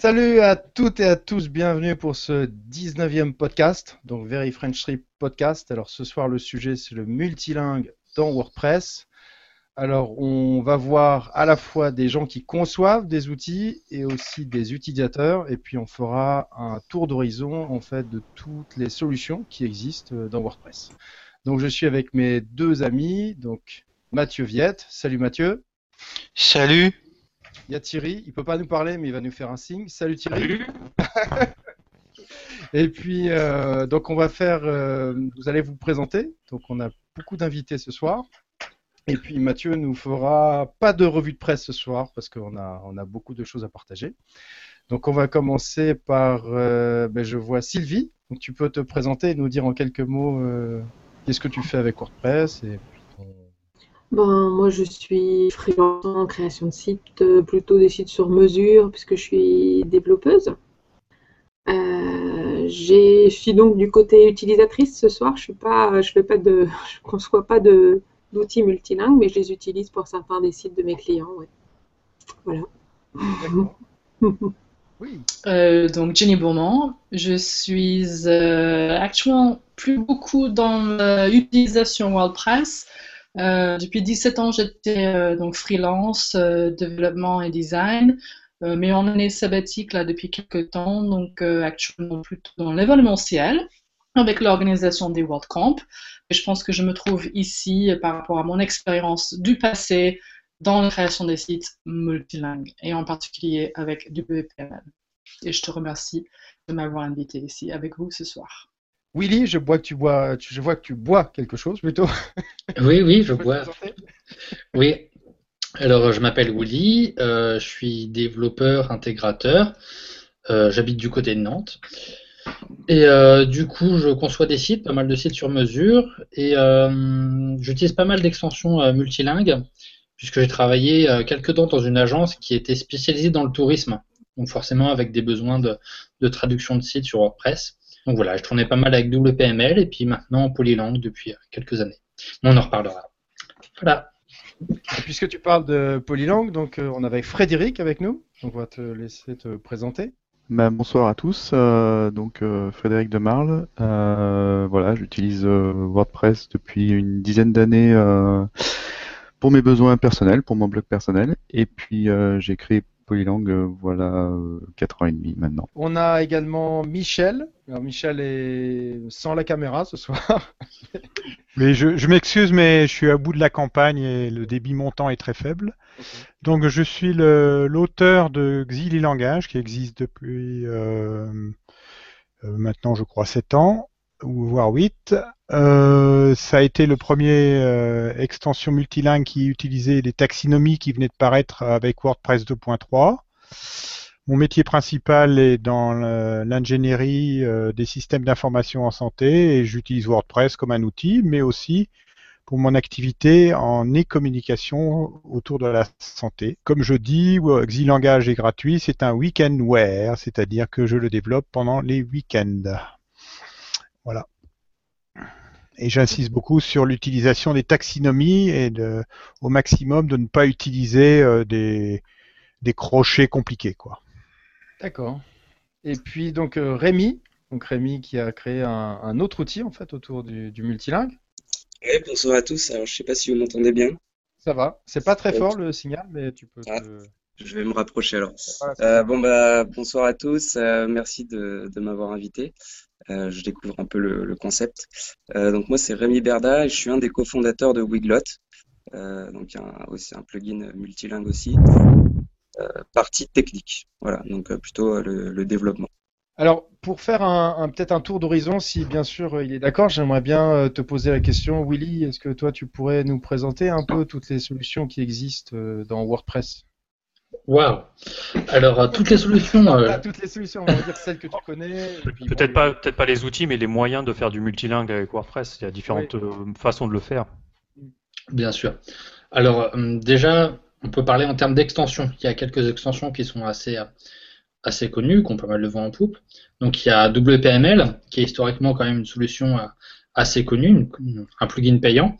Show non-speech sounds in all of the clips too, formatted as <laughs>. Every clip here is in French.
Salut à toutes et à tous, bienvenue pour ce 19e podcast, donc Very French Trip Podcast. Alors ce soir le sujet c'est le multilingue dans WordPress. Alors on va voir à la fois des gens qui conçoivent des outils et aussi des utilisateurs et puis on fera un tour d'horizon en fait de toutes les solutions qui existent dans WordPress. Donc je suis avec mes deux amis, donc Mathieu Viette. Salut Mathieu. Salut. Il y a Thierry, il peut pas nous parler, mais il va nous faire un signe. Salut Thierry. <laughs> Et puis, euh, donc on va faire, euh, vous allez vous présenter. Donc on a beaucoup d'invités ce soir. Et puis Mathieu nous fera pas de revue de presse ce soir parce qu'on a, on a beaucoup de choses à partager. Donc on va commencer par, euh, ben, je vois Sylvie. Donc tu peux te présenter et nous dire en quelques mots qu'est-ce que tu fais avec WordPress et ben, moi, je suis freelance en création de sites, euh, plutôt des sites sur mesure, puisque je suis développeuse. Euh, je suis donc du côté utilisatrice ce soir. Je ne fais pas de, <laughs> je conçois pas de d'outils multilingues, mais je les utilise pour certains des sites de mes clients. Voilà. <laughs> Euh, donc Jenny Bourmand, je suis actuellement plus beaucoup dans l'utilisation WordPress. Euh, depuis 17 ans, j'étais euh, donc freelance, euh, développement et design, mais en année sabbatique là depuis quelques temps, donc actuellement plutôt dans l'événementiel avec l'organisation des World Camp. Et je pense que je me trouve ici par rapport à mon expérience du passé dans la création des sites multilingues et en particulier avec WPML. Et je te remercie de m'avoir invité ici avec vous ce soir. Willy, je, bois que tu bois, je vois que tu bois quelque chose plutôt. <laughs> Oui, oui, je bois. Oui. Alors, je m'appelle Willy, euh, je suis développeur intégrateur. Euh, j'habite du côté de Nantes. Et euh, du coup, je conçois des sites, pas mal de sites sur mesure. Et j'utilise pas mal d'extensions multilingues, puisque j'ai travaillé quelques temps dans une agence qui était spécialisée dans le tourisme. Donc, forcément, avec des besoins de, de traduction de sites sur WordPress. Donc voilà, je tournais pas mal avec WPML et puis maintenant Polylang depuis euh, quelques années. on en reparlera. Voilà. puisque tu parles de Polylang, donc euh, on avait Frédéric avec nous. Donc on va te laisser te présenter. Ben, bonsoir à tous, euh, donc Frédéric de Marle. voilà, j'utilise WordPress depuis une dizaine d'années pour mes besoins personnels, pour mon blog personnel, et puis j'ai créé Polylang, euh, voilà, 4 euh, ans et demi maintenant. On a également Michel. Alors Michel est sans la caméra ce soir. <laughs> mais je, m'excuse, mais je suis à bout de la campagne et le débit montant est très faible. Donc je suis l'auteur de Xili Langage qui existe depuis euh, maintenant, je crois, 7 ans ou voire 8. Euh, ça a été le premier euh, extension multilingue qui utilisait les taxonomies qui venaient de paraître avec WordPress 2.3. Mon métier principal est dans l'ingénierie euh, des systèmes d'information en santé et j'utilise WordPress comme un outil, mais aussi pour mon activité en e-communication autour de la santé. Comme je dis, Xilangage est gratuit, c'est un weekendware, c'est-à-dire que je le développe pendant les week-ends. Voilà. Et j'insiste beaucoup sur l'utilisation des taxonomies et de, au maximum de ne pas utiliser euh, des, des, crochets compliqués. quoi. D'accord. Et puis donc euh, Rémi, donc Rémi qui a créé un, autre outil en fait autour du, du multilingue. Oui, bonsoir à tous. Alors je sais pas si vous m'entendez bien. Ça va. C'est pas très fort le signal, mais tu peux. Ah, je vais me rapprocher alors. Euh, bon bah bonsoir à tous. merci de, de m'avoir invité. Euh, je découvre un peu le, concept. Euh, donc moi, c'est Rémi Berda et je suis un des cofondateurs de Wiglot. Euh, donc c'est un plugin multilingue aussi. partie technique. Voilà, donc plutôt le, développement. Alors, pour faire un, peut-être un tour d'horizon, si bien sûr il est d'accord, j'aimerais bien te poser la question, Willy, est-ce que toi tu pourrais nous présenter un peu toutes les solutions qui existent dans WordPress? Waouh Alors, euh, toutes les solutions. Euh, toutes les solutions, on va dire celles que tu connais. Peut-être pas, peut pas les outils, mais les moyens de faire du multilingue avec WordPress. Il y a différentes euh, façons de le faire. Bien sûr. Alors, déjà, on peut parler en termes d'extensions. Il y a quelques extensions qui sont assez, assez connues, ont pas mal de vent en poupe. Donc, il y a WPML, qui est historiquement quand même une solution assez connu, un plugin payant,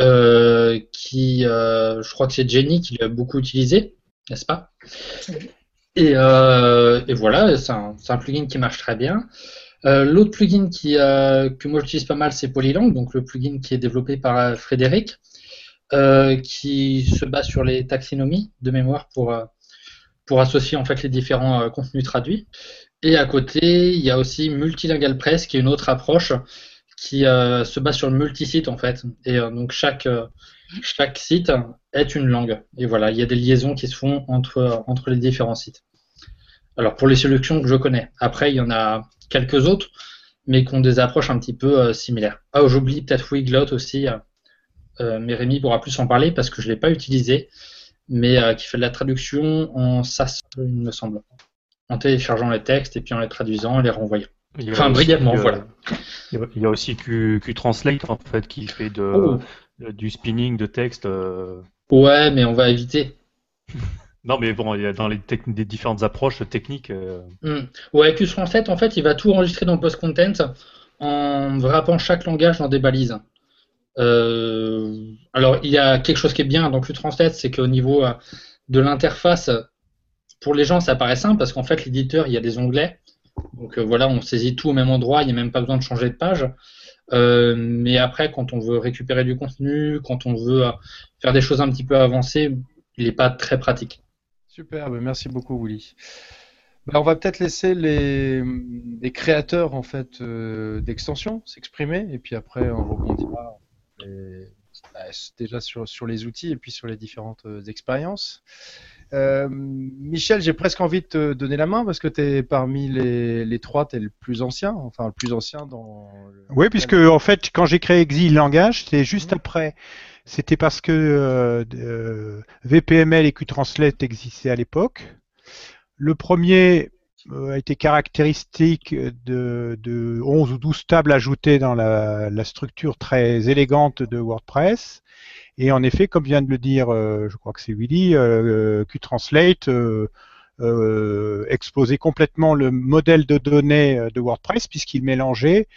euh, qui, euh, je crois que c'est Jenny qui l'a beaucoup utilisé, n'est-ce pas? Et, et, voilà, c'est un, un, plugin qui marche très bien. L'autre plugin qui, que moi j'utilise pas mal, c'est Polylang, donc le plugin qui est développé par Frédéric, qui se base sur les taxonomies de mémoire pour pour associer en fait les différents euh, contenus traduits. Et à côté, il y a aussi Multilingual Press, qui est une autre approche qui euh, se base sur le multisite en fait. Et euh, donc chaque, chaque site est une langue. Et voilà, il y a des liaisons qui se font entre, entre les différents sites. Alors pour les solutions que je connais. Après, il y en a quelques autres, mais qui ont des approches un petit peu similaires. Ah, j'oublie peut-être Wiglot aussi, mais Rémi pourra plus en parler parce que je ne l'ai pas utilisé mais euh, qui fait de la traduction en SAS, il me semble. En téléchargeant les textes et puis en les traduisant et les renvoyant. Enfin, brièvement, euh, voilà. Il y a aussi Q, Translate en fait qui fait de, oh. du spinning de texte. Euh. Ouais, mais on va éviter. <laughs> non, mais bon, il y a dans les, des différentes approches techniques. Hmm. Ouais, Q Translate en fait, il va tout enregistrer dans post-content en wrappant chaque langage dans des balises. Euh, alors, il y a quelque chose qui est bien dans Qtranslate, c'est qu'au niveau euh, de l'interface, pour les gens, ça paraît simple parce qu'en fait, l'éditeur, il y a des onglets. Donc euh, voilà, on saisit tout au même endroit, il n'y a même pas besoin de changer de page. Mais après, quand on veut récupérer du contenu, quand on veut faire des choses un petit peu avancées, il n'est pas très pratique. Super, merci beaucoup, Willy. Ben, on va peut-être laisser les, créateurs en fait d'extensions s'exprimer et puis après on rebondira bah, déjà sur, les outils et puis sur les différentes euh, expériences. Euh, Michel, j'ai presque envie de te donner la main parce que tu es parmi les, les trois, tu es le plus ancien, enfin le plus ancien dans. Oui, puisque en fait, quand j'ai créé Exil Langage, c'était juste mhm. après. C'était parce que euh, VPML et Qtranslate existaient à l'époque. Le premier euh, a été caractéristique de, de, 11 ou 12 tables ajoutées dans la, la, structure très élégante de WordPress. Et en effet, comme vient de le dire, euh, je crois que c'est Willy, euh, Qtranslate euh, euh, explosait complètement le modèle de données de WordPress puisqu'il mélangeait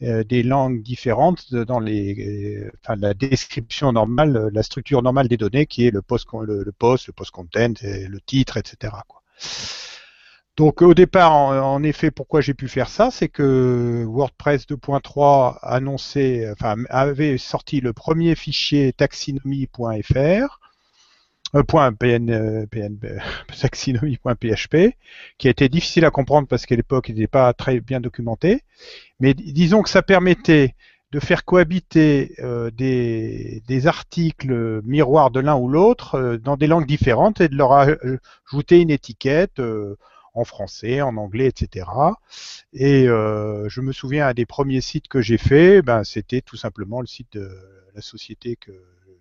des langues différentes dans les, enfin, la description normale, la structure normale des données qui est le post, le, le post, le post content, le titre, etc. Quoi. Donc au départ, en, effet, pourquoi j'ai pu faire ça, c'est que WordPress 2.3 annonçait, enfin, avait sorti le premier fichier taxinomie.fr, euh, euh, pn, <laughs> taxinomie.php, qui été difficile à comprendre parce qu'à l'époque, il n'était pas très bien documenté. Mais disons que ça permettait de faire cohabiter euh, des, des, articles miroirs de l'un ou l'autre euh, dans des langues différentes et de leur ajouter une étiquette en français, en anglais, etc. Et euh, je me souviens un des premiers sites que j'ai fait, ben, c'était tout simplement le site de la société que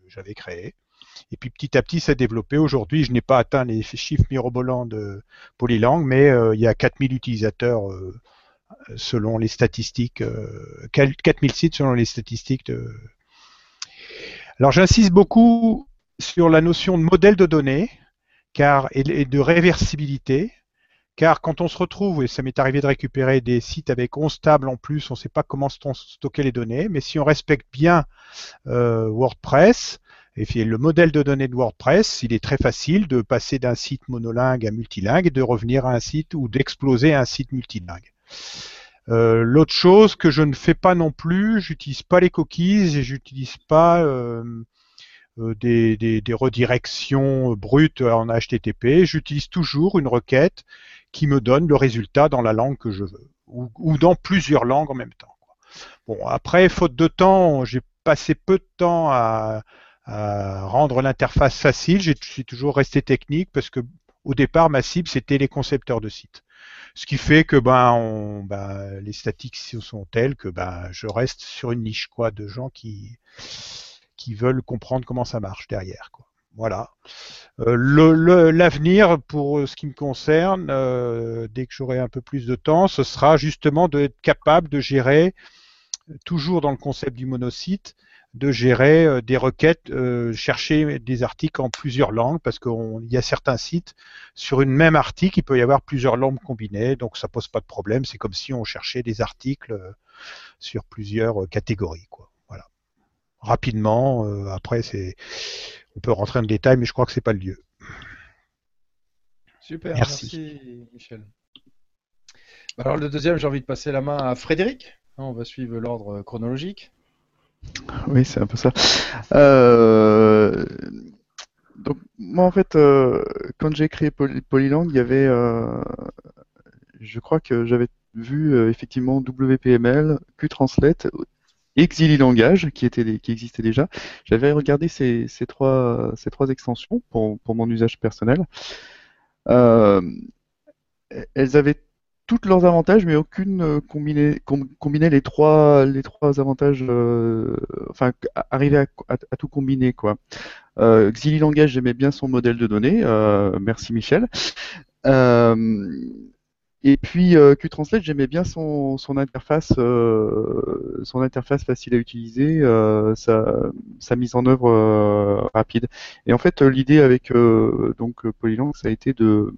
j'avais créée. Et puis petit à petit, ça a développé. Aujourd'hui, je n'ai pas atteint les chiffres mirobolants de Polylang, mais euh, il y a 4000 utilisateurs euh, selon les statistiques, 4000 sites selon les statistiques de... Alors j'insiste beaucoup sur la notion de modèle de données car, et de réversibilité, car quand on se retrouve, et ça m'est arrivé de récupérer des sites avec 11 tables en plus, on ne sait pas comment stocker les données, mais si on respecte bien euh, WordPress, et le modèle de données de WordPress, il est très facile de passer d'un site monolingue à multilingue et de revenir à un site ou d'exploser un site multilingue. Euh, L'autre chose que je ne fais pas non plus, j'utilise pas les cookies et j'utilise pas euh, des, des, redirections brutes en HTTP. J'utilise toujours une requête qui me donne le résultat dans la langue que je veux, ou, dans plusieurs langues en même temps. Bon, après, faute de temps, j'ai passé peu de temps à, rendre l'interface facile. J'ai toujours resté technique parce que au départ, ma cible, c'était les concepteurs de sites. Ce qui fait que ben, on, ben, les statistiques sont telles que ben, je reste sur une niche quoi, de gens qui, qui veulent comprendre comment ça marche derrière. Quoi. Voilà. Euh, l'avenir, pour ce qui me concerne, euh, dès que j'aurai un peu plus de temps, ce sera justement d'être capable de gérer, toujours dans le concept du monosite, de gérer euh, des requêtes, chercher des articles en plusieurs langues, parce qu'il y a certains sites, sur une même article, il peut y avoir plusieurs langues combinées, donc ça pose pas de problème. C'est comme si on cherchait des articles sur plusieurs catégories. Quoi. Voilà. Rapidement, après, c'est, on peut rentrer en détail, mais je crois que c'est pas le lieu. Super, merci, Michel. Alors le deuxième, j'ai envie de passer la main à Frédéric. On va suivre l'ordre chronologique. Oui, c'est un peu ça. Euh, donc moi en fait, euh, quand j'ai créé Polylang, il y avait, euh, je crois que j'avais vu effectivement WPML, QTranslate, Exili Langage qui, existait déjà. J'avais regardé ces, trois, extensions pour, mon usage personnel. elles avaient toutes leurs avantages, mais aucune euh, combinait, les trois avantages, euh, enfin arriver à, tout combiner quoi. Euh, Langage, j'aimais bien son modèle de données, euh, merci Michel. Et puis QTranslate, j'aimais bien son, son interface, son interface facile à utiliser, sa, sa, mise en œuvre rapide. Et en fait, l'idée avec donc Polylang, ça a été de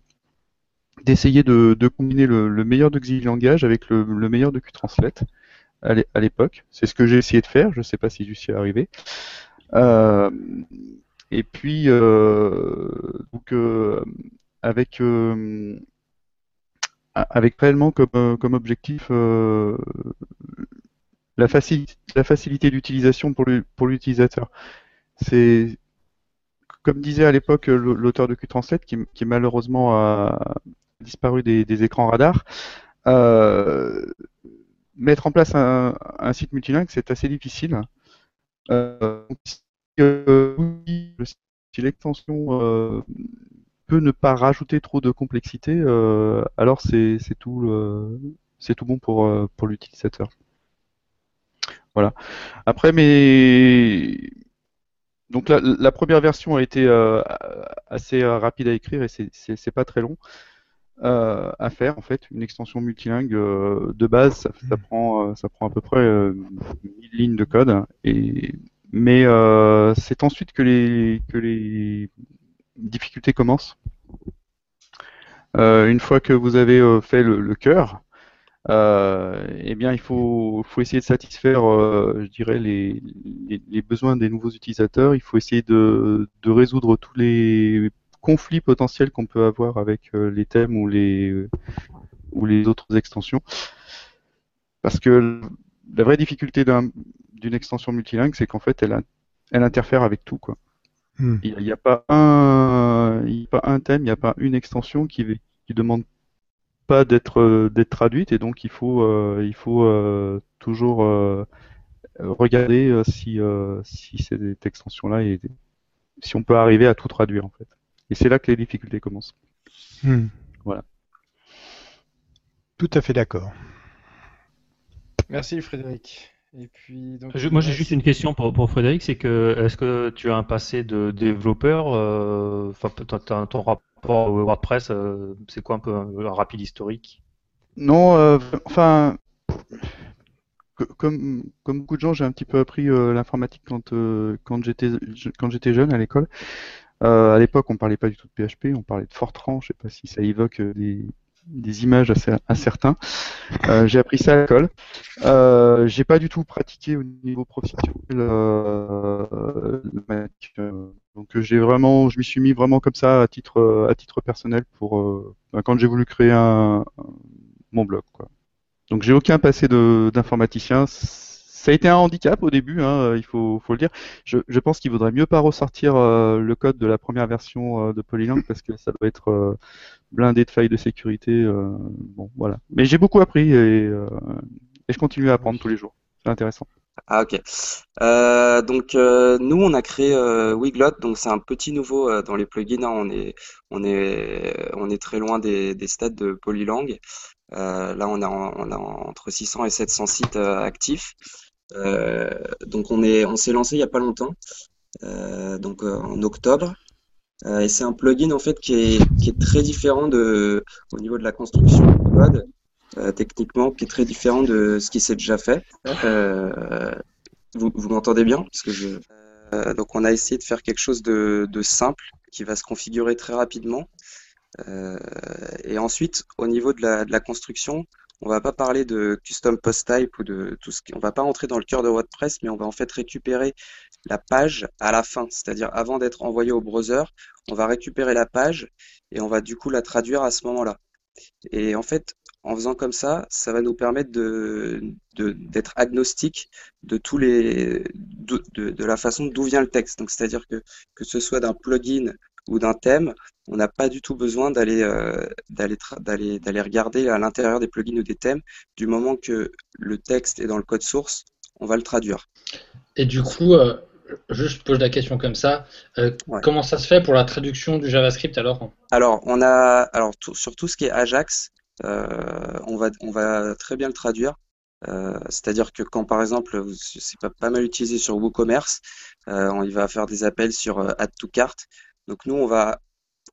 d'essayer de, combiner le, meilleur de Langage avec le, meilleur de QTranslate à l'époque. C'est ce que j'ai essayé de faire, je ne sais pas si j'y suis arrivé. Euh, et puis, euh, donc, euh, avec, avec réellement comme, comme objectif la, la facilité d'utilisation pour l'utilisateur. C'est comme disait à l'époque l'auteur de QTranslate, qui, qui malheureusement a, disparu des, écrans radars. Euh, mettre en place un, site multilingue, c'est assez difficile. Euh, si l'extension euh, peut ne pas rajouter trop de complexité, alors c'est tout, c'est tout bon pour, pour l'utilisateur. Voilà. Après, mais donc la, première version a été assez rapide à écrire et c'est pas très long. Euh, à faire en fait. Une extension multilingue euh, de base, ça, ça, prend, euh, ça prend à peu près 1000 lignes de code. Et, mais c'est ensuite que les, que les difficultés commencent. une fois que vous avez fait le, cœur, eh bien, il faut, essayer de satisfaire, je dirais, les, besoins des nouveaux utilisateurs. Il faut essayer de, résoudre tous les conflits potentiels qu'on peut avoir avec euh, les thèmes ou les, autres extensions. Parce que la vraie difficulté d'une extension multilingue, c'est qu'en fait, elle, interfère avec tout. Hmm. Il n'y a, pas un, pas un thème, il n'y a pas une extension qui, qui demande pas d'être d'être traduite et donc il faut euh, il faut euh, toujours regarder si si cette extension là est si on peut arriver à tout traduire en fait. Et c'est là que les difficultés commencent. Hmm. Voilà. Tout à fait d'accord. Merci Frédéric. Et puis, moi j'ai juste une question pour, Frédéric, c'est que est-ce que tu as un passé de développeur euh, Enfin, ton, rapport au WordPress, euh, c'est quoi un peu un, rapide historique? Non, euh, enfin, comme, comme beaucoup de gens, j'ai un petit peu appris l'informatique quand, quand j'étais jeune à l'école. Euh, à l'époque, on parlait pas du tout de PHP, on parlait de Fortran. Je sais pas si ça évoque euh, des, images assez incertains. Euh, j'ai appris ça à l'école. Euh, j'ai pas du tout pratiqué au niveau professionnel. Euh, donc j'ai vraiment, je m'y suis mis vraiment comme ça à titre à titre personnel pour ben, quand j'ai voulu créer un, mon blog. Quoi. Donc j'ai aucun passé d'informaticien ça a été un handicap au début, hein, il faut, le dire. Je, pense qu'il vaudrait mieux pas ressortir euh, le code de la première version euh, de Polylang parce que ça doit être euh, blindé de failles de sécurité. bon, voilà. Mais j'ai beaucoup appris et, je continue à apprendre tous les jours. C'est intéressant. Ah ok. donc nous on a créé Wiglot, donc c'est un petit nouveau dans les plugins. Hein. on est très loin des, des stades de Polylang. là on a entre 600 et 700 sites actifs. Euh, donc on est, on s'est lancé il y a pas longtemps, euh, donc euh, en octobre. et c'est un plugin en fait qui est, qui est très différent de, au niveau de la construction du code, techniquement, qui est très différent de ce qui s'est déjà fait. vous, vous m'entendez bien? Parce que je, donc on a essayé de faire quelque chose de, de simple qui va se configurer très rapidement. Euh, et ensuite, au niveau de la, de la construction, on va pas parler de custom post type ou de tout ce qui, on va pas entrer dans le cœur de WordPress, mais on va en fait récupérer la page à la fin, c'est-à-dire avant d'être envoyé au browser, on va récupérer la page et on va du coup la traduire à ce moment-là. Et en fait, en faisant comme ça, ça va nous permettre d'être agnostique de tous les de, la façon d'où vient le texte. Donc c'est-à-dire que ce soit d'un plugin ou d'un thème, on n'a pas du tout besoin d'aller euh, d'aller regarder à l'intérieur des plugins ou des thèmes. Du moment que le texte est dans le code source, on va le traduire. Et du coup, euh, je pose la question comme ça. Euh, comment ça se fait pour la traduction du JavaScript alors? Alors, on a alors sur tout ce qui est Ajax, on va on va très bien le traduire. C'est-à-dire que quand par exemple, c'est pas, pas mal utilisé sur WooCommerce, il va faire des appels sur Add to Cart. Donc nous, on va,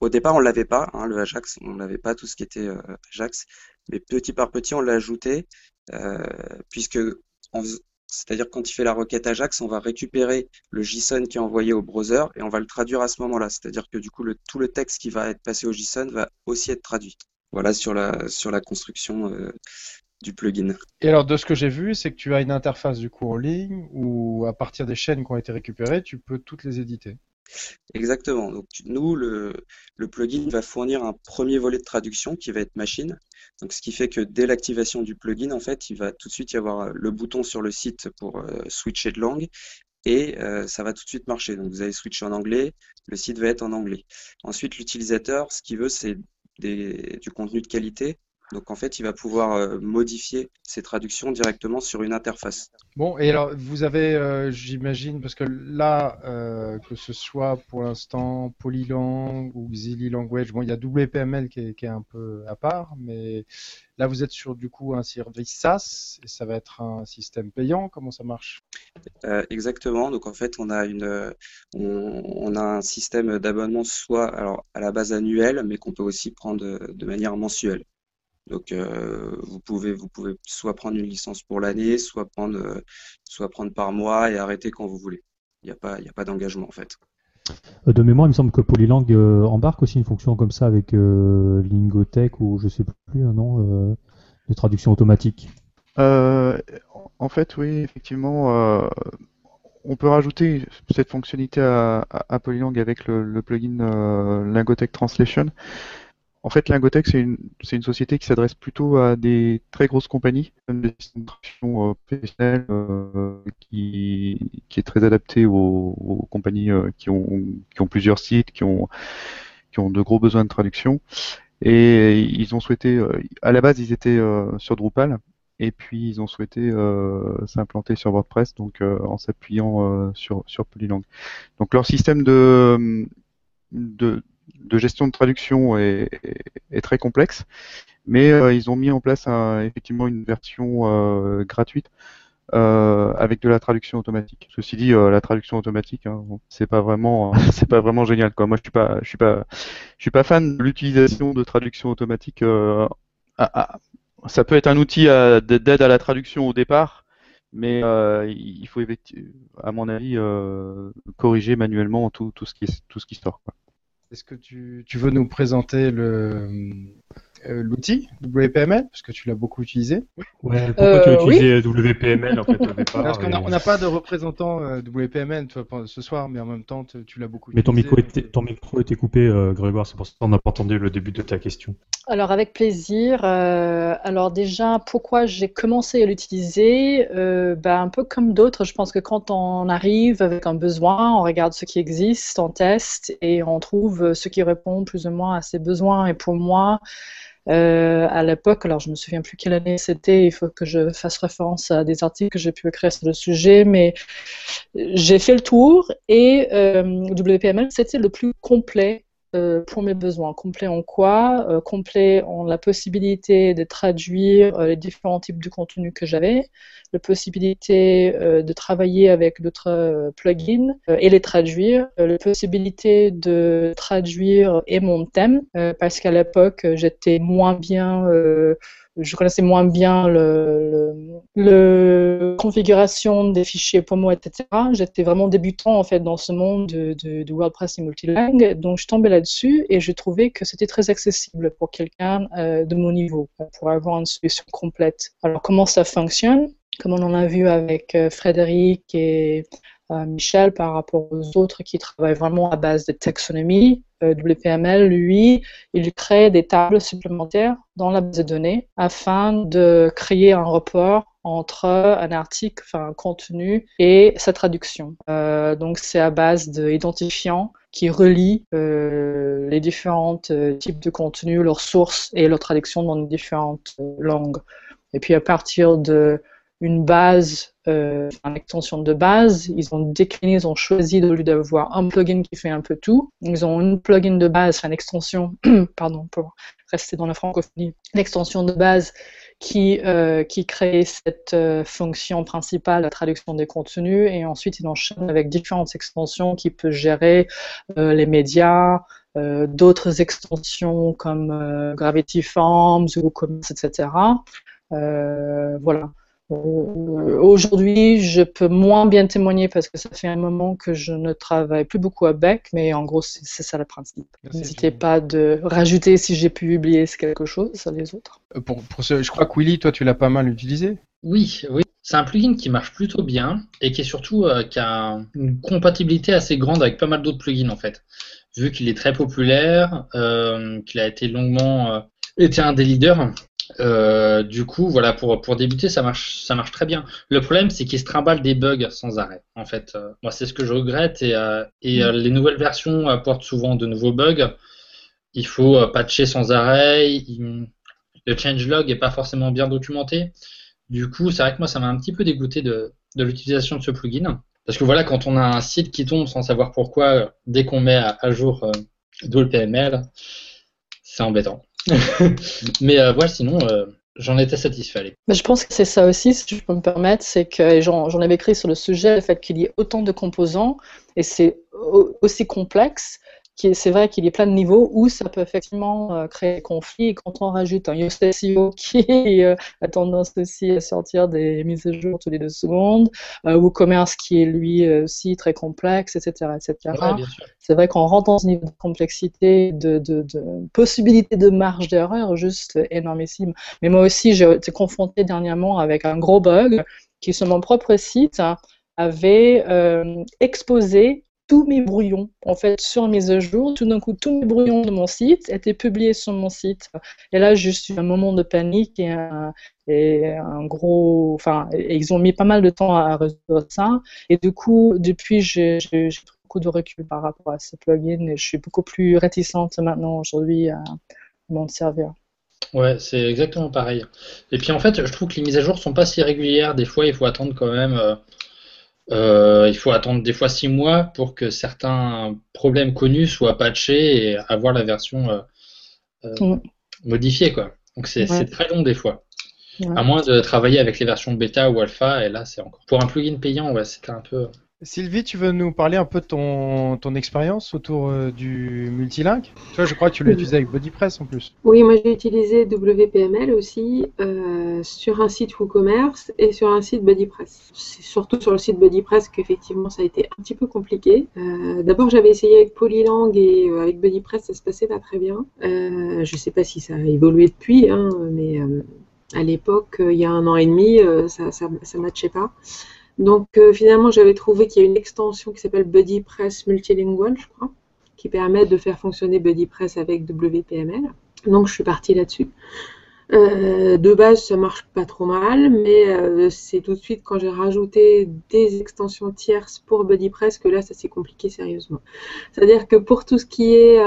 au départ, on l'avait pas, hein, le Ajax, on n'avait pas tout ce qui était euh, Ajax, mais petit par petit, on l'a ajouté, euh, puisque c'est-à-dire quand il fait la requête Ajax, on va récupérer le JSON qui est envoyé au browser et on va le traduire à ce moment-là. C'est-à-dire que du coup, tout le texte qui va être passé au JSON va aussi être traduit. Voilà sur la, sur la construction euh, du plugin. Et alors, de ce que j'ai vu, c'est que tu as une interface du coup en ligne où, à partir des chaînes qui ont été récupérées, tu peux toutes les éditer. Exactement. Donc, nous, le, plugin va fournir un premier volet de traduction qui va être machine. Donc, ce qui fait que dès l'activation du plugin, en fait, il va tout de suite y avoir euh, le bouton sur le site pour euh, switcher de langue et euh, ça va tout de suite marcher. Donc, vous allez switcher en anglais, le site va être en anglais. Ensuite, l'utilisateur, ce qu'il veut, c'est du contenu de qualité. Donc en fait, il va pouvoir euh, modifier ses traductions directement sur une interface. Bon, et alors vous avez, euh, j'imagine, parce que là, euh, que ce soit pour l'instant Polylang ou Xili Language, bon, il y a WPML qui est, qui est, un peu à part, mais là vous êtes sur du coup un service SaaS et ça va être un système payant. Comment ça marche? Exactement. Donc en fait, on a une, on, on a un système d'abonnement soit alors à la base annuel, mais qu'on peut aussi prendre de manière mensuelle. Donc euh, vous pouvez vous pouvez soit prendre une licence pour l'année, soit prendre euh, soit prendre par mois et arrêter quand vous voulez. Il n'y a pas il a pas d'engagement en fait. Euh, de mémoire, il me semble que Polylang embarque aussi une fonction comme ça avec Lingotech ou je sais plus un nom de traduction automatique. en fait, oui, effectivement, on peut rajouter cette fonctionnalité à, à, Polylang avec le, le plugin Lingotech Translation. En fait, Lingotech, c'est une, une, société qui s'adresse plutôt à des très grosses compagnies, des euh, professionnelles, euh, qui, qui, est très adaptée aux, compagnies euh, qui, ont, qui ont plusieurs sites, qui ont, qui ont de gros besoins de traduction. Et ils ont souhaité, euh, à la base, ils étaient euh, sur Drupal, et puis ils ont souhaité s'implanter sur WordPress, donc en s'appuyant sur, sur Polylang. Donc leur système de, de, de gestion de traduction est, très complexe, mais euh, ils ont mis en place effectivement une version euh, gratuite euh, avec de la traduction automatique. Ceci dit, la traduction automatique, hein, c'est pas vraiment, <laughs> c'est pas vraiment génial. Quoi. Moi, je suis pas, je suis pas, je suis pas fan de l'utilisation de traduction automatique. ça peut être un outil d'aide à la traduction au départ, mais il faut, à mon avis, corriger manuellement tout, ce qui, sort. Est-ce que tu, veux nous présenter le, l'outil WPML parce que tu l'as beaucoup utilisé. Ouais, pourquoi tu as euh, utilisé WPML en fait au départ Parce qu'on n'a pas de représentant euh, WPML ce soir, mais en même temps tu l'as beaucoup mais ton Micro était, ton micro était coupé, Grégoire, c'est pour ça qu'on n'a pas entendu le début de ta question. Alors avec plaisir. alors déjà, pourquoi j'ai commencé à l'utiliser ben, Un peu comme d'autres, je pense que quand on arrive avec un besoin, on regarde ce qui existe, on teste et on trouve ce qui répond plus ou moins à ses besoins. Et pour moi, euh, à l'époque, alors je me souviens plus quelle année c'était, il faut que je fasse référence à des articles que j'ai pu écrire sur le sujet, mais j'ai fait le tour et euh, WPML c'était le plus complet euh, pour mes besoins. Complet en quoi euh, Complet en la possibilité de traduire euh, les différents types de contenus que j'avais, la possibilité de travailler avec d'autres plugins et les traduire, la possibilité de traduire et mon thème, parce qu'à l'époque j'étais moins bien je connaissais moins bien le, configuration des fichiers POMO, etc. J'étais vraiment débutant en fait dans ce monde de, WordPress et multilingue, donc je tombais là-dessus et je trouvais que c'était très accessible pour quelqu'un euh, de mon niveau, pour avoir une solution complète. Alors comment ça fonctionne? Comme on en a vu avec euh, Frédéric et Michel par rapport aux autres qui travaillent vraiment à base de taxonomie. Euh, WPML, lui, il crée des tables supplémentaires dans la base de données afin de créer un rapport entre un article, enfin un contenu et sa traduction. Euh, donc c'est à base d'identifiants qui relient euh, les différents types de contenus, leurs sources et leur traduction dans les différentes langues. Et puis à partir de une base, euh, une extension de base. Ils ont décliné, ils ont choisi de lieu d'avoir un plugin qui fait un peu tout. Ils ont une plugin de base, une extension, <clears throat> pardon, pour rester dans la francophonie, l'extension de base qui, euh, qui crée cette euh, fonction principale, la traduction des contenus, et ensuite ils enchaînent avec différentes extensions qui peuvent gérer les médias, d'autres extensions comme Gravity Forms, ou Commerce, etc. voilà. Euh, aujourd'hui, je peux moins bien témoigner parce que ça fait un moment que je ne travaille plus beaucoup à Beck, mais en gros, c'est ça le principe. N'hésitez pas de rajouter si j'ai pu oublier quelque chose à les autres. Euh, pour, pour ce, je crois que Willy, toi, tu l'as pas mal utilisé. Oui, oui. C'est un plugin qui marche plutôt bien et qui est surtout euh, qui a une compatibilité assez grande avec pas mal d'autres plugins en fait. Vu qu'il est très populaire, qu'il a été longuement été un des leaders, euh, du coup, voilà, pour, pour débuter, ça marche, ça marche très bien. Le problème, c'est qu'il se trimballe des bugs sans arrêt. En fait, euh, moi, c'est ce que je regrette. Et, euh, et les nouvelles versions apportent souvent de nouveaux bugs. Il faut patcher sans arrêt. le changelog n'est pas forcément bien documenté. Du coup, c'est vrai que moi, ça m'a un petit peu dégoûté de, de l'utilisation de ce plugin. Parce que voilà, quand on a un site qui tombe sans savoir pourquoi, dès qu'on met à, jour le PML, c'est embêtant. Mais euh, sinon, euh, j'en étais satisfait. Mais je pense que c'est ça aussi, si je peux me permettre, c'est que j'en avais écrit sur le sujet, le fait qu'il y ait autant de composants, et c'est aussi complexe c'est vrai qu'il y a plein de niveaux où ça peut effectivement euh, créer des conflits. Et quand on rajoute un SEO <laughs> qui euh, a tendance aussi à sortir des mises à jour toutes les deux secondes, euh, ou commerce qui est lui aussi très complexe, etc. etc. c'est vrai qu'on rentre dans ce niveau de complexité, de, de, de possibilité de marge d'erreur juste énormissime. Mais moi aussi, j'ai été confronté dernièrement avec un gros bug qui, sur mon propre site, avait exposé tous mes brouillons, en fait, sur mes à jour. Tout d'un coup, tous mes brouillons de mon site étaient publiés sur mon site. Et là, juste eu un moment de panique et un, et un gros. Enfin, ils ont mis pas mal de temps à résoudre ça. Et du coup, depuis, j'ai pris beaucoup de recul par rapport à ce plugin et je suis beaucoup plus réticente maintenant aujourd'hui à m'en servir. Ouais, c'est exactement pareil. Et puis en fait, je trouve que les mises à jour sont pas si régulières. Des fois, il faut attendre quand même. Euh, euh, il faut attendre des fois six mois pour que certains problèmes connus soient patchés et avoir la version euh, euh, modifiée. Quoi. Donc c'est très long des fois. À moins de travailler avec les versions bêta ou alpha, et là c'est encore. Pour un plugin payant, ouais, c'était un peu. Sylvie, tu veux nous parler un peu de ton, expérience autour euh, du multilingue? Toi, je crois que tu l'as utilisé avec BodyPress en plus. Oui, moi j'ai utilisé WPML aussi euh, sur un site WooCommerce et sur un site BodyPress. C'est surtout sur le site BodyPress qu'effectivement ça a été un petit peu compliqué. Euh, d'abord, j'avais essayé avec Polylang et avec BodyPress, ça se passait pas très bien. je sais pas si ça a évolué depuis, hein, mais à l'époque, il y a un an et demi, ça ne matchait pas. Donc euh, finalement, j'avais trouvé qu'il y a une extension qui s'appelle BuddyPress Multilingual, je crois, qui permet de faire fonctionner BuddyPress avec WPML. Donc je suis partie là-dessus. Euh, de base, ça marche pas trop mal, mais euh, c'est tout de suite quand j'ai rajouté des extensions tierces pour BuddyPress que là, ça s'est compliqué sérieusement. C'est-à-dire que pour tout ce qui est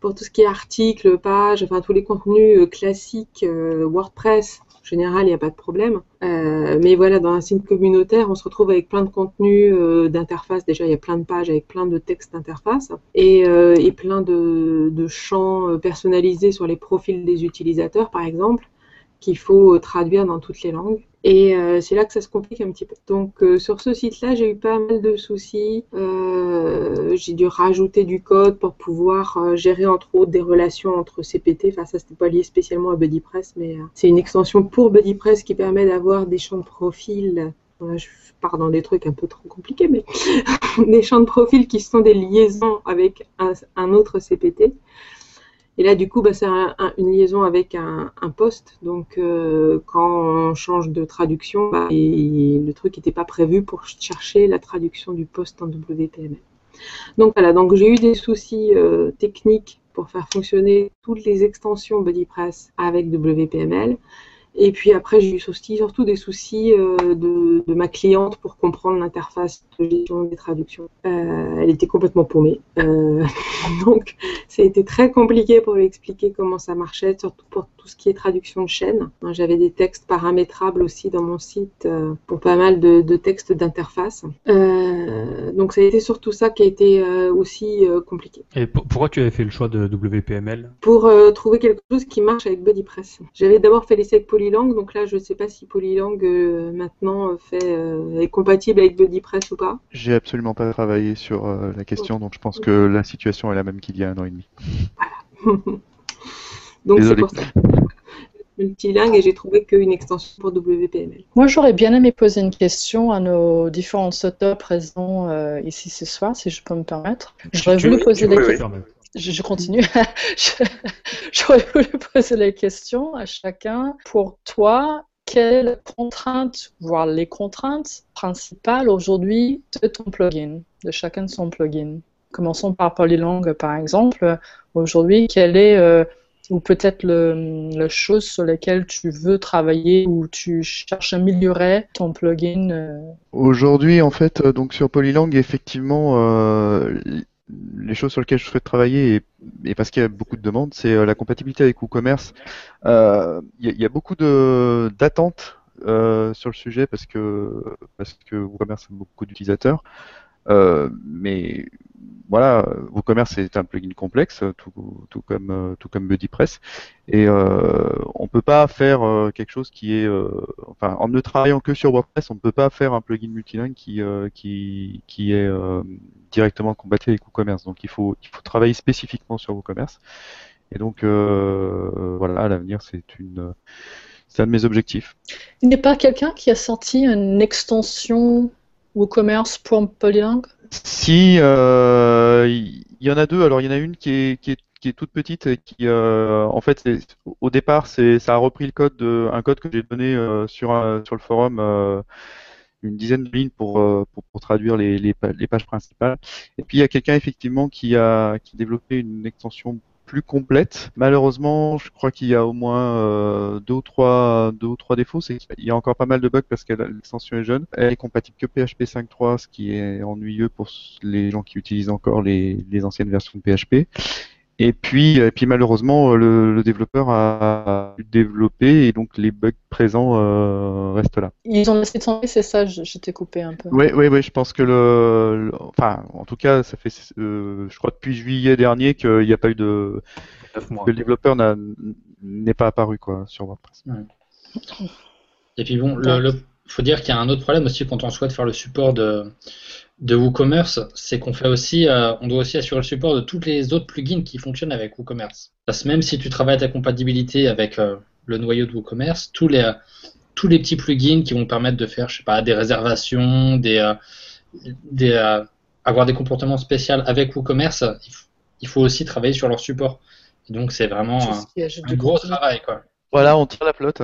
pour tout ce qui est articles, pages, enfin tous les contenus classiques WordPress, général, il n'y a pas de problème. Euh, mais voilà, dans un site communautaire, on se retrouve avec plein de contenus euh, d'interface. Déjà, il y a plein de pages avec plein de textes d'interface et, euh, plein de, champs personnalisés sur les profils des utilisateurs, par exemple, qu'il faut traduire dans toutes les langues. Et euh, c'est là que ça se complique un petit peu. Donc euh, sur ce site-là, j'ai eu pas mal de soucis. Euh, j'ai dû rajouter du code pour pouvoir gérer entre autres des relations entre CPT. Enfin ça c'était pas lié spécialement à BuddyPress, mais c'est une extension pour BuddyPress qui permet d'avoir des champs de profil. je pars dans des trucs un peu trop compliqués, mais <laughs> des champs de profil qui sont des liaisons avec un autre CPT. Et là, du coup, bah, c'est une liaison avec un, poste. Donc, euh, quand on change de traduction, bah, le truc n'était pas prévu pour chercher la traduction du poste en WPML. Donc voilà, donc j'ai eu des soucis euh, techniques pour faire fonctionner toutes les extensions BuddyPress avec WPML. Et puis après, j'ai eu aussi surtout des soucis euh, de, ma cliente pour comprendre l'interface de gestion des traductions. Euh, elle était complètement paumée. Euh, <laughs> donc, ça a été très compliqué pour lui expliquer comment ça marchait, surtout pour tout ce qui est traduction de chaîne. J'avais des textes paramétrables aussi dans mon site pour pas mal de, de textes d'interface. donc, ça a été surtout ça qui a été aussi compliqué. Et pourquoi tu avais fait le choix de WPML Pour trouver quelque chose qui marche avec BuddyPress. J'avais d'abord fait l'essai avec Poly donc là, je ne sais pas si Polylang euh, maintenant euh, fait, euh, est compatible avec BuddyPress ou pas. J'ai absolument pas travaillé sur la question, donc je pense que la situation est la même qu'il y a un an et demi. Voilà. <laughs> donc c'est pour ça multilingue et j'ai trouvé qu'une extension pour WPML. Moi, j'aurais bien aimé poser une question à nos différents auteurs présents ici ce soir, si je peux me permettre. <laughs> J'aurais voulu poser des questions je, continue. J'aurais voulu poser la question à chacun. Pour toi, quelles contraintes, voire les contraintes principales aujourd'hui de ton plugin, de chacun de son plugin? Commençons par Polylang, par exemple. Aujourd'hui, quelle est, euh, ou peut-être la chose sur laquelle tu veux travailler ou tu cherches à améliorer ton plugin euh? Aujourd'hui, en fait, euh, donc sur Polylang, effectivement, les choses sur lesquelles je souhaite travailler, et, parce qu'il y a beaucoup de demandes, c'est euh, la compatibilité avec WooCommerce. Euh, il y, a beaucoup d'attentes euh, sur le sujet parce que parce que WooCommerce a beaucoup d'utilisateurs. Euh, mais voilà, WooCommerce est un plugin complexe, tout, comme euh, tout comme BuddyPress, et euh, on peut pas faire euh, quelque chose qui est, enfin, en ne travaillant que sur WordPress, on ne peut pas faire un plugin multilingue qui qui qui est directement compatible avec WooCommerce. Donc il faut il faut travailler spécifiquement sur WooCommerce. Et donc voilà, à l'avenir, c'est une c'est un de mes objectifs. Il n'est pas quelqu'un qui a sorti une extension WooCommerce pour Polylang Si, il euh, y, en a deux. Alors il y en a une qui est, qui est, toute petite et qui, euh, en fait, au départ, ça a repris le code, de, un code que j'ai donné euh, sur, sur le forum une dizaine de lignes pour, traduire les, pages principales. Et puis il y a quelqu'un effectivement qui a, qui a développé une extension plus complète. Malheureusement, je crois qu'il y a au moins euh, deux ou trois deux ou trois défauts. Qu'il y a encore pas mal de bugs parce que l'extension est jeune. Elle est compatible que PHP 5.3, ce qui est ennuyeux pour les gens qui utilisent encore les, les anciennes versions de PHP. Et puis, et puis malheureusement, le, le, développeur a développé et donc les bugs présents euh, restent là. Ils ont laissé tomber, c'est ça Je, t'ai coupé un peu. Oui, oui, oui. Je pense que le, enfin, en tout cas, ça fait, euh, je crois depuis juillet dernier qu'il n'y a pas eu de, que le développeur n'est pas apparu quoi sur WordPress. Et puis bon, le, faut dire qu'il y a un autre problème aussi quand on souhaite faire le support de de WooCommerce, c'est qu'on fait aussi, euh, on doit aussi assurer le support de tous les autres plugins qui fonctionnent avec WooCommerce. Parce que même si tu travailles ta compatibilité avec euh, le noyau de WooCommerce, tous les tous les petits plugins qui vont permettre de faire, je sais pas, des réservations, des, euh, des avoir des comportements spéciaux avec WooCommerce, il, faut aussi travailler sur leur support. Et donc c'est vraiment un, gros travail, quoi. Voilà, on tire la flotte.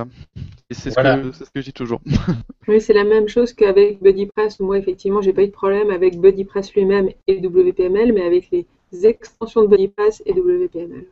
Et c'est ce, que, ce que je dis toujours. <laughs> oui, c'est la même chose qu'avec BuddyPress. Moi, effectivement, j'ai pas eu de problème avec BuddyPress lui-même et WPML, mais avec les extensions de BuddyPress et WPML.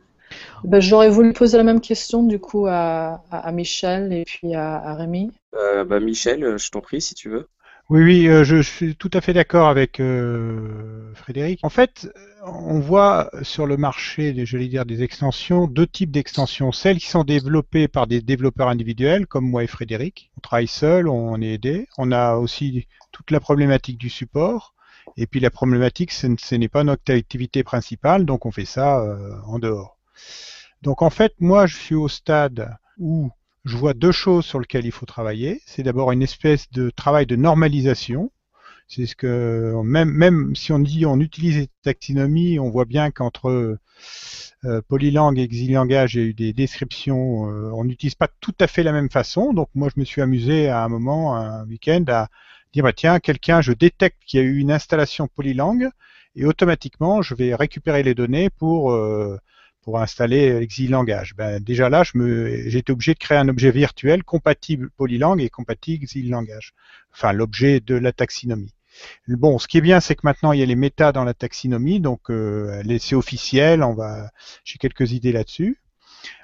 Bah, j'aurais voulu poser la même question du coup à, à, Michel et puis à, à Rémi. Euh, bah, Michel, je t'en prie si tu veux. Oui, oui, euh, je, suis tout à fait d'accord avec euh, Frédéric. En fait, on voit sur le marché, des, j'allais dire, des extensions, deux types d'extensions. Celles qui sont développées par des développeurs individuels, comme moi et Frédéric. On travaille seul, on est aidé. On a aussi toute la problématique du support. Et puis la problématique, ce, n'est pas notre activité principale, donc on fait ça euh, en dehors. Donc en fait, moi, je suis au stade où je vois deux choses sur lesquelles il faut travailler. C'est d'abord une espèce de travail de normalisation. C'est ce que même même si on dit on utilise les taxonomies, on voit bien qu'entre euh, polylangue et exilangage, il y a eu des descriptions, euh, on n'utilise pas tout à fait la même façon. Donc moi je me suis amusé à un moment, un week-end, à dire bah, tiens, quelqu'un, je détecte qu'il y a eu une installation polylangue et automatiquement je vais récupérer les données pour euh, pour installer l'exil-langage. Ben, déjà là, j'étais obligé de créer un objet virtuel compatible polylangue et compatible exil-langage. Enfin, l'objet de la taxinomie. Bon, ce qui est bien, c'est que maintenant il y a les méta dans la taxinomie, donc euh, c'est officiel. On va, j'ai quelques idées là-dessus.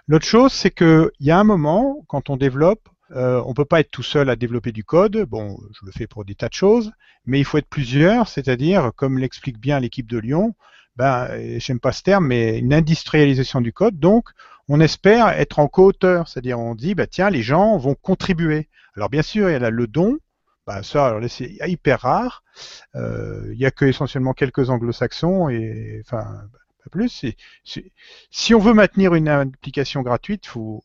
L'autre chose, c'est que il y a un moment, quand on développe, euh, on peut pas être tout seul à développer du code. Bon, je le fais pour des tas de choses, mais il faut être plusieurs, c'est-à-dire, comme l'explique bien l'équipe de Lyon, ben, j'aime pas ce terme, mais une industrialisation du code. Donc, on espère être en co-auteur, c'est-à-dire on dit, bah, tiens, les gens vont contribuer. Alors bien sûr, il y a le don, bah, ça, alors c'est hyper rare. Euh, il y a que essentiellement quelques anglo-saxons et enfin pas plus. si on veut maintenir une application gratuite, faut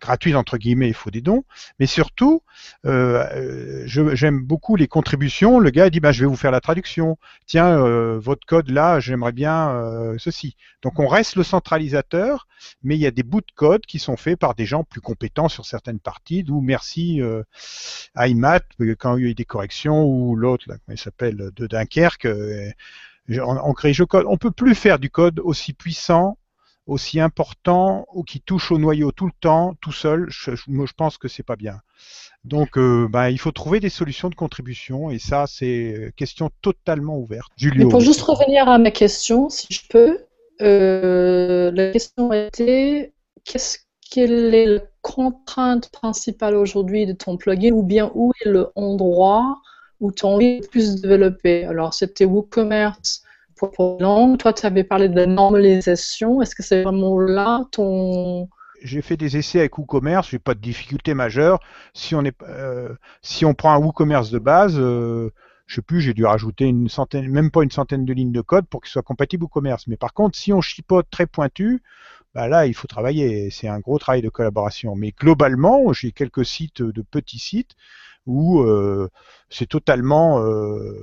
gratuite entre guillemets, il faut des dons, mais surtout, euh, j'aime beaucoup les contributions. Le gars dit, bah, je vais vous faire la traduction. Tiens, euh, votre code là, j'aimerais bien euh, ceci. Donc on reste le centralisateur, mais il y a des bouts de code qui sont faits par des gens plus compétents sur certaines parties. D'où merci à IMAT quand il y a eu des corrections ou l'autre, comment il s'appelle, de Dunkerque. on, on crée je code. On peut plus faire du code aussi puissant aussi important ou qui touche au noyau tout le temps, tout seul, je, pense que c'est pas bien. Donc, euh, bah, il faut trouver des solutions de contribution et ça, c'est question totalement ouverte. Julio. pour juste revenir à ma question, si je peux, euh, la question était quelle est la contrainte principale aujourd'hui de ton plugin ou bien où est le endroit où as envie de plus développer? Alors, c'était WooCommerce Toi, tu avais parlé de la normalisation. Est-ce que c'est vraiment là ton... J'ai fait des essais avec WooCommerce, j'ai pas de difficulté majeure. Si on, est, euh, si on prend un WooCommerce de base, euh, je sais plus, j'ai dû rajouter une centaine, même pas une centaine de lignes de code pour qu'il soit compatible WooCommerce. Mais par contre, si on chipote très pointu, bah là, il faut travailler. C'est un gros travail de collaboration. Mais globalement, j'ai quelques sites de petits sites où euh, c'est totalement euh,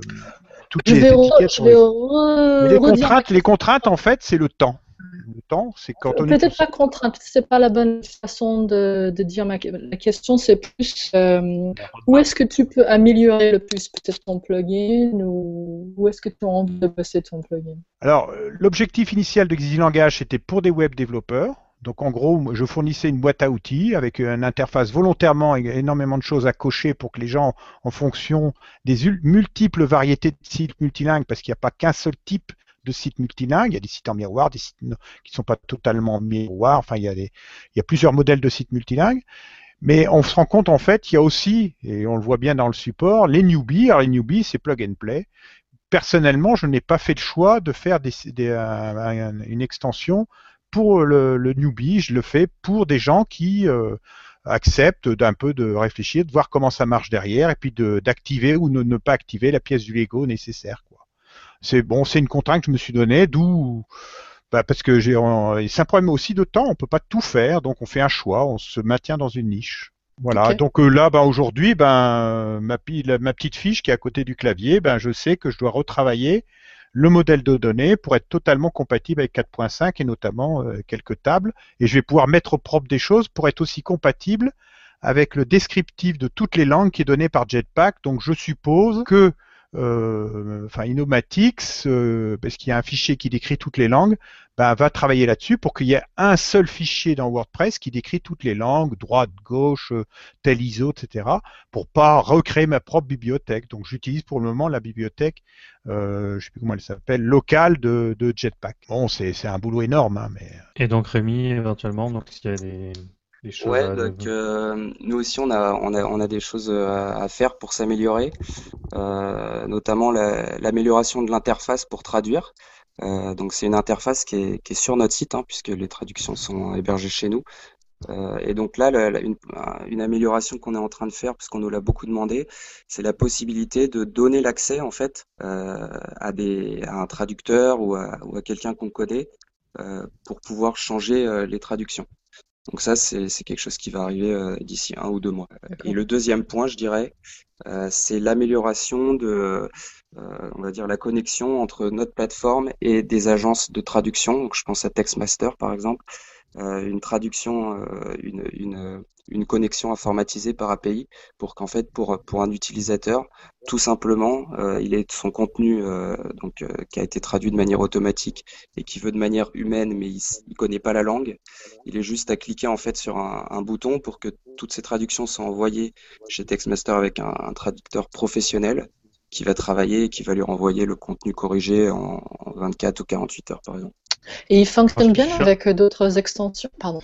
toutes les étiquettes. les contraintes, les contraintes, en fait, c'est le temps. Le temps, c'est quand on Peut-être pas contrainte, c'est pas la bonne façon de, dire ma... la question, c'est plus euh, où est-ce que tu peux améliorer le plus peut-être ton plugin ou où est-ce que tu as envie de passer ton plugin? Alors, l'objectif initial de Langage, c'était pour des web développeurs. Donc en gros, je fournissais une boîte à outils avec une interface volontairement énormément de choses à cocher pour que les gens, en fonction des multiples variétés de sites multilingues, parce qu'il n'y a pas qu'un seul type de site multilingue, il y a des sites en miroir, des sites qui ne sont pas totalement en miroir, enfin il y, a il y a plusieurs modèles de sites multilingues. Mais on se rend compte en fait, il y a aussi, et on le voit bien dans le support, les newbies. Alors les newbies, c'est plug and play. Personnellement, je n'ai pas fait le choix de faire des, une extension pour le, le, newbie, je le fais pour des gens qui euh, acceptent d'un peu de réfléchir, de voir comment ça marche derrière, et puis d'activer ou ne, ne, pas activer la pièce du Lego nécessaire. C'est bon, c'est une contrainte que je me suis donnée, d'où bah, parce que j'ai c'est un problème aussi de temps, on peut pas tout faire, donc on fait un choix, on se maintient dans une niche. Voilà, donc euh, là, bah, aujourd'hui, ben, ma, ma petite fiche qui est à côté du clavier, ben, je sais que je dois retravailler le modèle de données pour être totalement compatible avec 4.5 et notamment euh, quelques tables. Et je vais pouvoir mettre au propre des choses pour être aussi compatible avec le descriptif de toutes les langues qui est donné par Jetpack. Donc je suppose que enfin Inomatix, euh, parce qu'il y a un fichier qui décrit toutes les langues, ben, va travailler là-dessus pour qu'il y ait un seul fichier dans WordPress qui décrit toutes les langues, droite, gauche, euh, tel ISO, etc., pour pas recréer ma propre bibliothèque. Donc j'utilise pour le moment la bibliothèque, euh, je sais plus comment elle s'appelle, locale de, de, Jetpack. Bon, c'est un boulot énorme, hein, mais. Et donc Rémi, éventuellement, donc s'il y a des ouais, donc euh, nous aussi on a, on a, on a des choses euh, à, faire pour s'améliorer, euh, notamment l'amélioration de l'interface pour traduire. Euh, donc c'est une interface qui est, qui est sur notre site, hein, puisque les traductions sont hébergées chez nous. Euh, et donc là, une, une, amélioration qu'on est en train de faire, parce qu'on nous l'a beaucoup demandé, c'est la possibilité de donner l'accès en fait à, des, à un traducteur ou à, ou à quelqu'un qu'on connaît pour pouvoir changer les traductions. Donc ça, c'est quelque chose qui va arriver d'ici un ou deux mois. Et le deuxième point, je dirais, c'est l'amélioration de, on va dire, la connexion entre notre plateforme et des agences de traduction. Donc je pense à Textmaster, par exemple. Une traduction, une, une, une connexion informatisée par API pour qu'en fait pour pour un utilisateur tout simplement euh, il ait son contenu euh, donc euh, qui a été traduit de manière automatique et qui veut de manière humaine mais il, il connaît pas la langue il est juste à cliquer en fait sur un, bouton pour que toutes ces traductions soient envoyées chez Textmaster avec un, un traducteur professionnel qui va travailler et qui va lui renvoyer le contenu corrigé en 24 ou 48 heures par exemple. Et il fonctionne bien avec d'autres extensions. Pardon.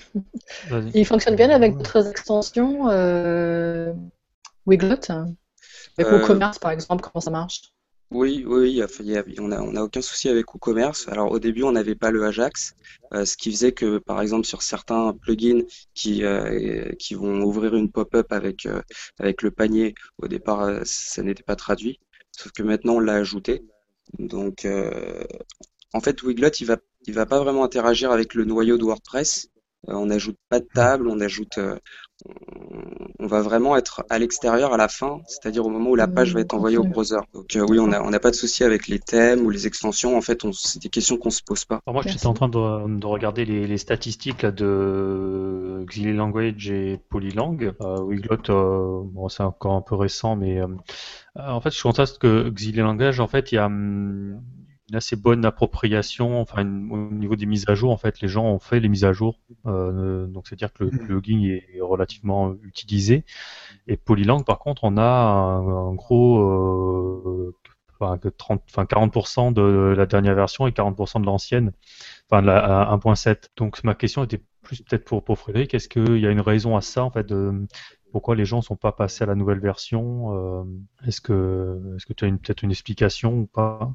Il fonctionne bien avec d'autres extensions euh, Wiglot Avec euh, WooCommerce, par exemple, comment ça marche? Oui, oui, on n'a on a aucun souci avec WooCommerce. Alors au début, on n'avait pas le Ajax, euh, ce qui faisait que, par exemple, sur certains plugins qui, euh, qui vont ouvrir une pop-up avec, euh, avec le panier, au départ, ça n'était pas traduit. Sauf que maintenant, on l'a ajouté. Donc, en fait, Wiglot, il va il va pas vraiment interagir avec le noyau de WordPress. Euh, on n'ajoute pas de table, on ajoute, euh, on va vraiment être à l'extérieur à la fin, c'est-à-dire au moment où la page va être envoyée au browser. Donc euh, oui, on n'a on a pas de souci avec les thèmes ou les extensions. En fait, c'est des questions qu'on se pose pas. Alors moi, j'étais en train de, de regarder les, les, statistiques là, de Xili Language et Polylang. Euh, Wiglot, bon, c'est encore un peu récent, mais en fait, je constate que Xili Language, en fait, il y a hum, une assez bonne appropriation, enfin au niveau des mises à jour, en fait, les gens ont fait les mises à jour, euh, donc c'est-à-dire que le mm. plugin est relativement utilisé. Et Polylang, par contre, on a un, gros, euh, enfin, 30, enfin 40% de la dernière version et 40% de l'ancienne, enfin de la 1.7. Donc ma question était plus peut-être pour, pour Frédéric, est-ce qu'il y a une raison à ça, en fait, de, pourquoi les gens sont pas passés à la nouvelle version euh, Est-ce que, est-ce que tu as peut-être une explication ou pas?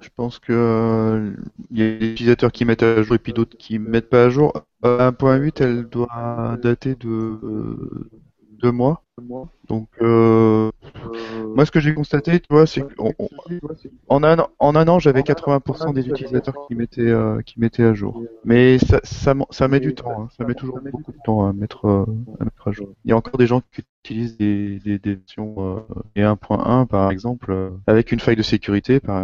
Je pense que euh, il y a des utilisateurs qui mettent à jour et puis d'autres qui mettent pas à jour. 1.8, elle doit dater de euh, deux mois. Donc, euh, moi, ce que j'ai constaté, tu vois, c'est qu'en un, en un an, j'avais 80% des utilisateurs qui mettaient, euh, qui mettaient à jour. Mais ça, ça, ça met du temps, hein. ça met toujours beaucoup de temps à mettre, euh, à mettre à jour. Il y a encore des gens qui utilisent des, des, des versions et 1.1, par exemple, avec une faille de sécurité. Par,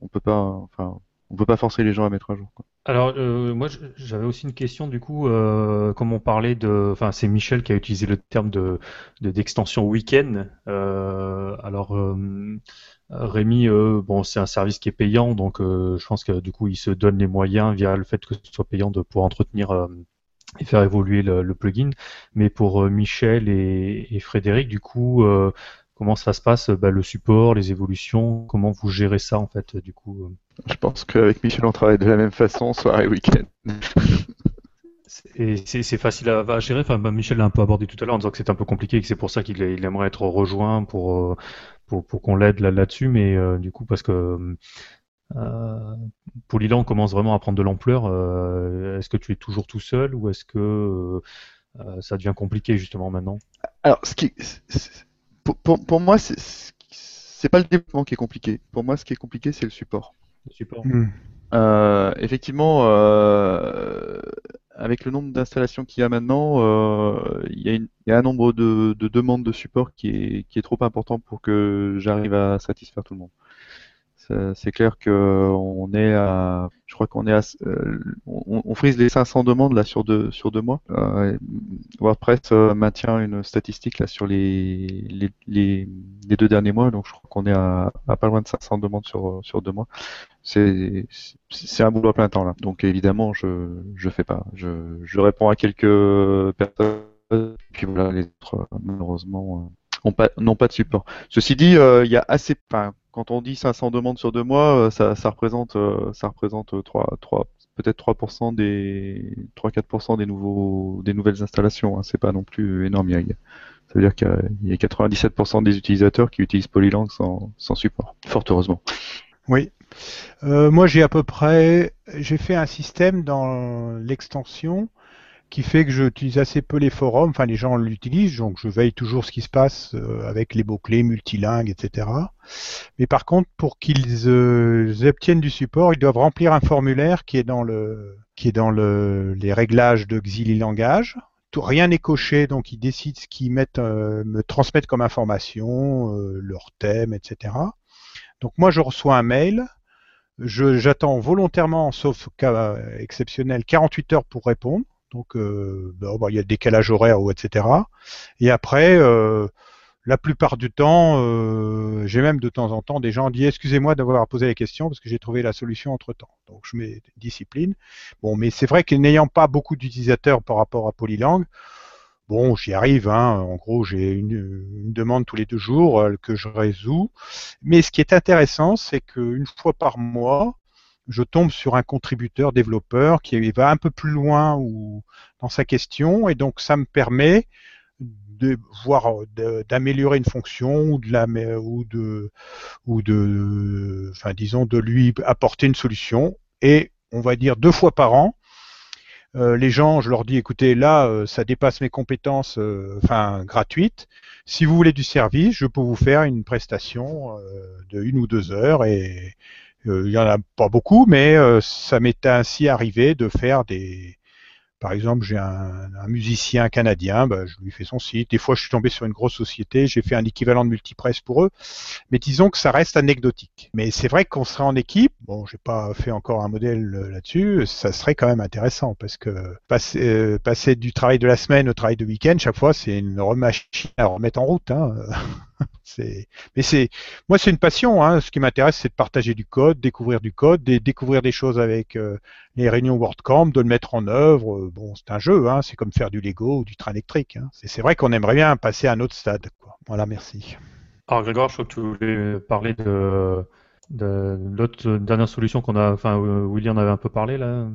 on peut pas, enfin, on peut pas forcer les gens à mettre à jour. Alors, euh, moi, j'avais aussi une question, du coup, euh, comme on parlait de... Enfin, c'est Michel qui a utilisé le terme de d'extension week-end. Euh, alors, Rémi, bon, c'est un service qui est payant, donc je pense que, du coup, il se donne les moyens, via le fait que ce soit payant, de pouvoir entretenir et faire évoluer le, plugin. Mais pour Michel et, Frédéric, du coup, comment ça se passe, bah, le support, les évolutions, comment vous gérez ça, en fait, du coup je pense qu'avec Michel, on travaille de la même façon, soirée, week-end. <laughs> Et c'est facile à, gérer. Enfin, bah, Michel l'a un peu abordé tout à l'heure en disant que c'est un peu compliqué et que c'est pour ça qu'il il aimerait être rejoint pour, euh, pour, pour qu'on l'aide là-dessus. mais euh, du coup, parce que euh, Polylan commence vraiment à prendre de l'ampleur, euh, est-ce que tu es toujours tout seul ou est-ce que euh, ça devient compliqué justement maintenant? Alors, ce qui, pour, pour, pour moi, c'est pas le développement qui est compliqué. Pour moi, ce qui est compliqué, c'est le support support. Hmm. Euh, effectivement, euh, avec le nombre d'installations qu'il y a maintenant, euh, il, y a un nombre de, demandes de support qui est, qui est trop important pour que j'arrive à satisfaire tout le monde. C'est clair qu'on est à, je crois qu'on est à, euh, on, frise les 500 demandes là sur deux sur deux mois. Euh, WordPress euh, maintient une statistique là sur les les, deux derniers mois, donc je crois qu'on est à, pas loin de 500 demandes sur sur deux mois. C'est c'est un boulot à plein temps là. Donc évidemment, je je fais pas, je je réponds à quelques personnes, puis voilà les autres malheureusement n'ont pas n'ont pas de support. Ceci dit, il y a assez, enfin quand on dit 500 demandes sur deux mois, euh, ça, ça représente, euh, ça représente 3, 3, peut-être 3% des 3-4% des nouveaux, des nouvelles installations. Hein. C'est pas non plus énorme. Il y a, ça veut dire qu'il y a 97% des utilisateurs qui utilisent Polylang sans, sans support. Fort heureusement. Oui. Euh, moi, j'ai à peu près, j'ai fait un système dans l'extension qui fait que j'utilise assez peu les forums, enfin les gens l'utilisent, donc je veille toujours ce qui se passe euh, avec les mots-clés multilingues, etc. Mais par contre, pour qu'ils euh, obtiennent du support, ils doivent remplir un formulaire qui est dans le qui est dans le, les réglages de Xili Langage. Tout, rien n'est coché, donc ils décident ce qu'ils mettent, euh, me transmettent comme information, leur thème, etc. Donc moi je reçois un mail, j'attends volontairement, sauf cas exceptionnel, 48 heures pour répondre. Donc, euh, bah, il y a décalage horaire ou etc. Et après, euh, la plupart du temps, euh, j'ai même de temps en temps des gens dit excusez-moi d'avoir posé la question parce que j'ai trouvé la solution entre temps. Donc je mets discipline. Bon, mais c'est vrai que n'ayant pas beaucoup d'utilisateurs par rapport à Polylang, bon, j'y arrive. Hein. En gros, j'ai une, une, demande tous les deux jours que je résous. Mais ce qui est intéressant, c'est qu'une fois par mois, je tombe sur un contributeur développeur qui va un peu plus loin ou, dans sa question et donc ça me permet de voir d'améliorer une fonction ou de la ou de ou de enfin disons de lui apporter une solution et on va dire deux fois par an euh, les gens, je leur dis, écoutez, là, euh, ça dépasse mes compétences, euh, enfin, gratuites. Si vous voulez du service, je peux vous faire une prestation de une ou deux heures et, euh, il y en a pas beaucoup, mais euh, ça m'est ainsi arrivé de faire des, par exemple, j'ai un, musicien canadien, bah, je lui fais son site. Des fois, je suis tombé sur une grosse société, j'ai fait un équivalent de multipresse pour eux. Mais disons que ça reste anecdotique. Mais c'est vrai qu'on serait en équipe. Bon, j'ai pas fait encore un modèle euh, là-dessus. Ça serait quand même intéressant parce que passer, euh, passer du travail de la semaine au travail de week-end, chaque fois, c'est une remachine à remettre en route. Hein. <laughs> <laughs> c'est, mais c'est, moi, c'est une passion. Hein. Ce qui m'intéresse, c'est de partager du code, découvrir du code, de, découvrir des choses avec euh, les réunions WordCamp, de le mettre en œuvre. Bon, c'est un jeu, hein, c'est comme faire du Lego ou du train électrique. Hein. C'est vrai qu'on aimerait bien passer à un autre stade. Quoi. Voilà, merci. Alors Grégoire, je crois que tu voulais parler de, de l'autre dernière solution qu'on a, enfin Willy en avait un peu parlé là.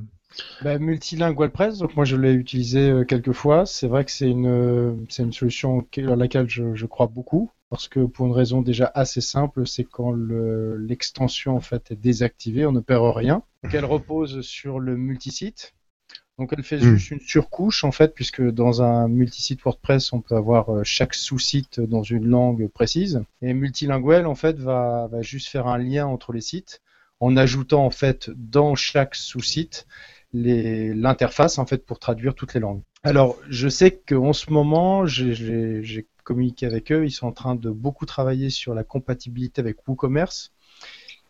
Bah, multilingue WordPress, donc moi je l'ai utilisé euh, quelques fois. C'est vrai que c'est une, c'est une solution à laquelle je, je, crois beaucoup parce que pour une raison déjà assez simple, c'est quand l'extension en fait est désactivée, on ne perd rien. Donc elle repose sur le multisite. Donc elle fait hmm. juste une surcouche en fait, puisque dans un multisite WordPress, on peut avoir euh, chaque sous-site dans une langue précise. Et Multilingual en fait va, va juste faire un lien entre les sites en ajoutant en fait dans chaque sous-site l'interface en fait pour traduire toutes les langues. Alors je sais qu'en ce moment j'ai communiqué avec eux, ils sont en train de beaucoup travailler sur la compatibilité avec WooCommerce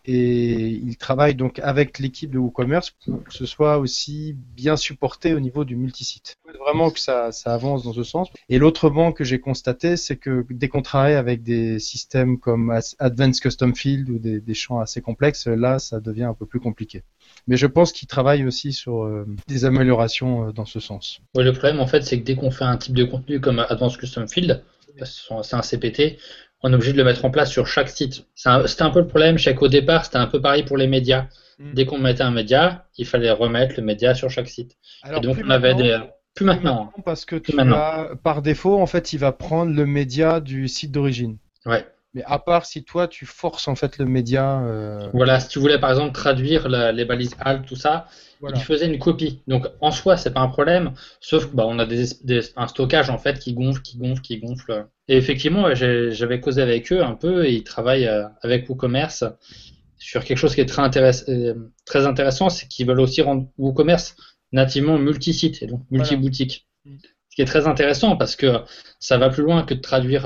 et ils travaillent donc avec l'équipe de WooCommerce pour que ce soit aussi bien supporté au niveau du multisite. Vraiment que ça, avance dans ce sens. Et l'autre banque que j'ai constaté, c'est que dès qu'on travaille avec des systèmes comme Advanced Custom Field ou des, champs assez complexes, là, ça devient un peu plus compliqué. Mais je pense qu'ils travaillent aussi sur euh, des améliorations euh, dans ce sens. Oui, le problème, en fait, c'est que dès qu'on fait un type de contenu comme Advanced Custom Field, c'est un CPT, on est obligé de le mettre en place sur chaque site. C'était un, peu le problème, chaque au départ, c'était un peu pareil pour les médias. Mm. Dès qu'on mettait un média, il fallait remettre le média sur chaque site. Alors, Et donc on avait des plus maintenant. parce que tu par défaut, en fait, il va prendre le média du site d'origine. Ouais. Mais à part si toi tu forces en fait le média. Euh, voilà, si tu voulais par exemple traduire les balises alt, tout ça, il faisait une copie. Donc en soi, c'est pas un problème, sauf que bah, on a des, un stockage en fait qui gonfle, qui gonfle, qui gonfle. Et effectivement, j'avais causé avec eux un peu et ils travaillent euh, avec WooCommerce sur quelque chose qui est très, euh, très intéressant, c'est qu'ils veulent aussi rendre WooCommerce nativement multi-site et donc multi-boutique. Mm. Ce qui est très intéressant parce que ça va plus loin que de traduire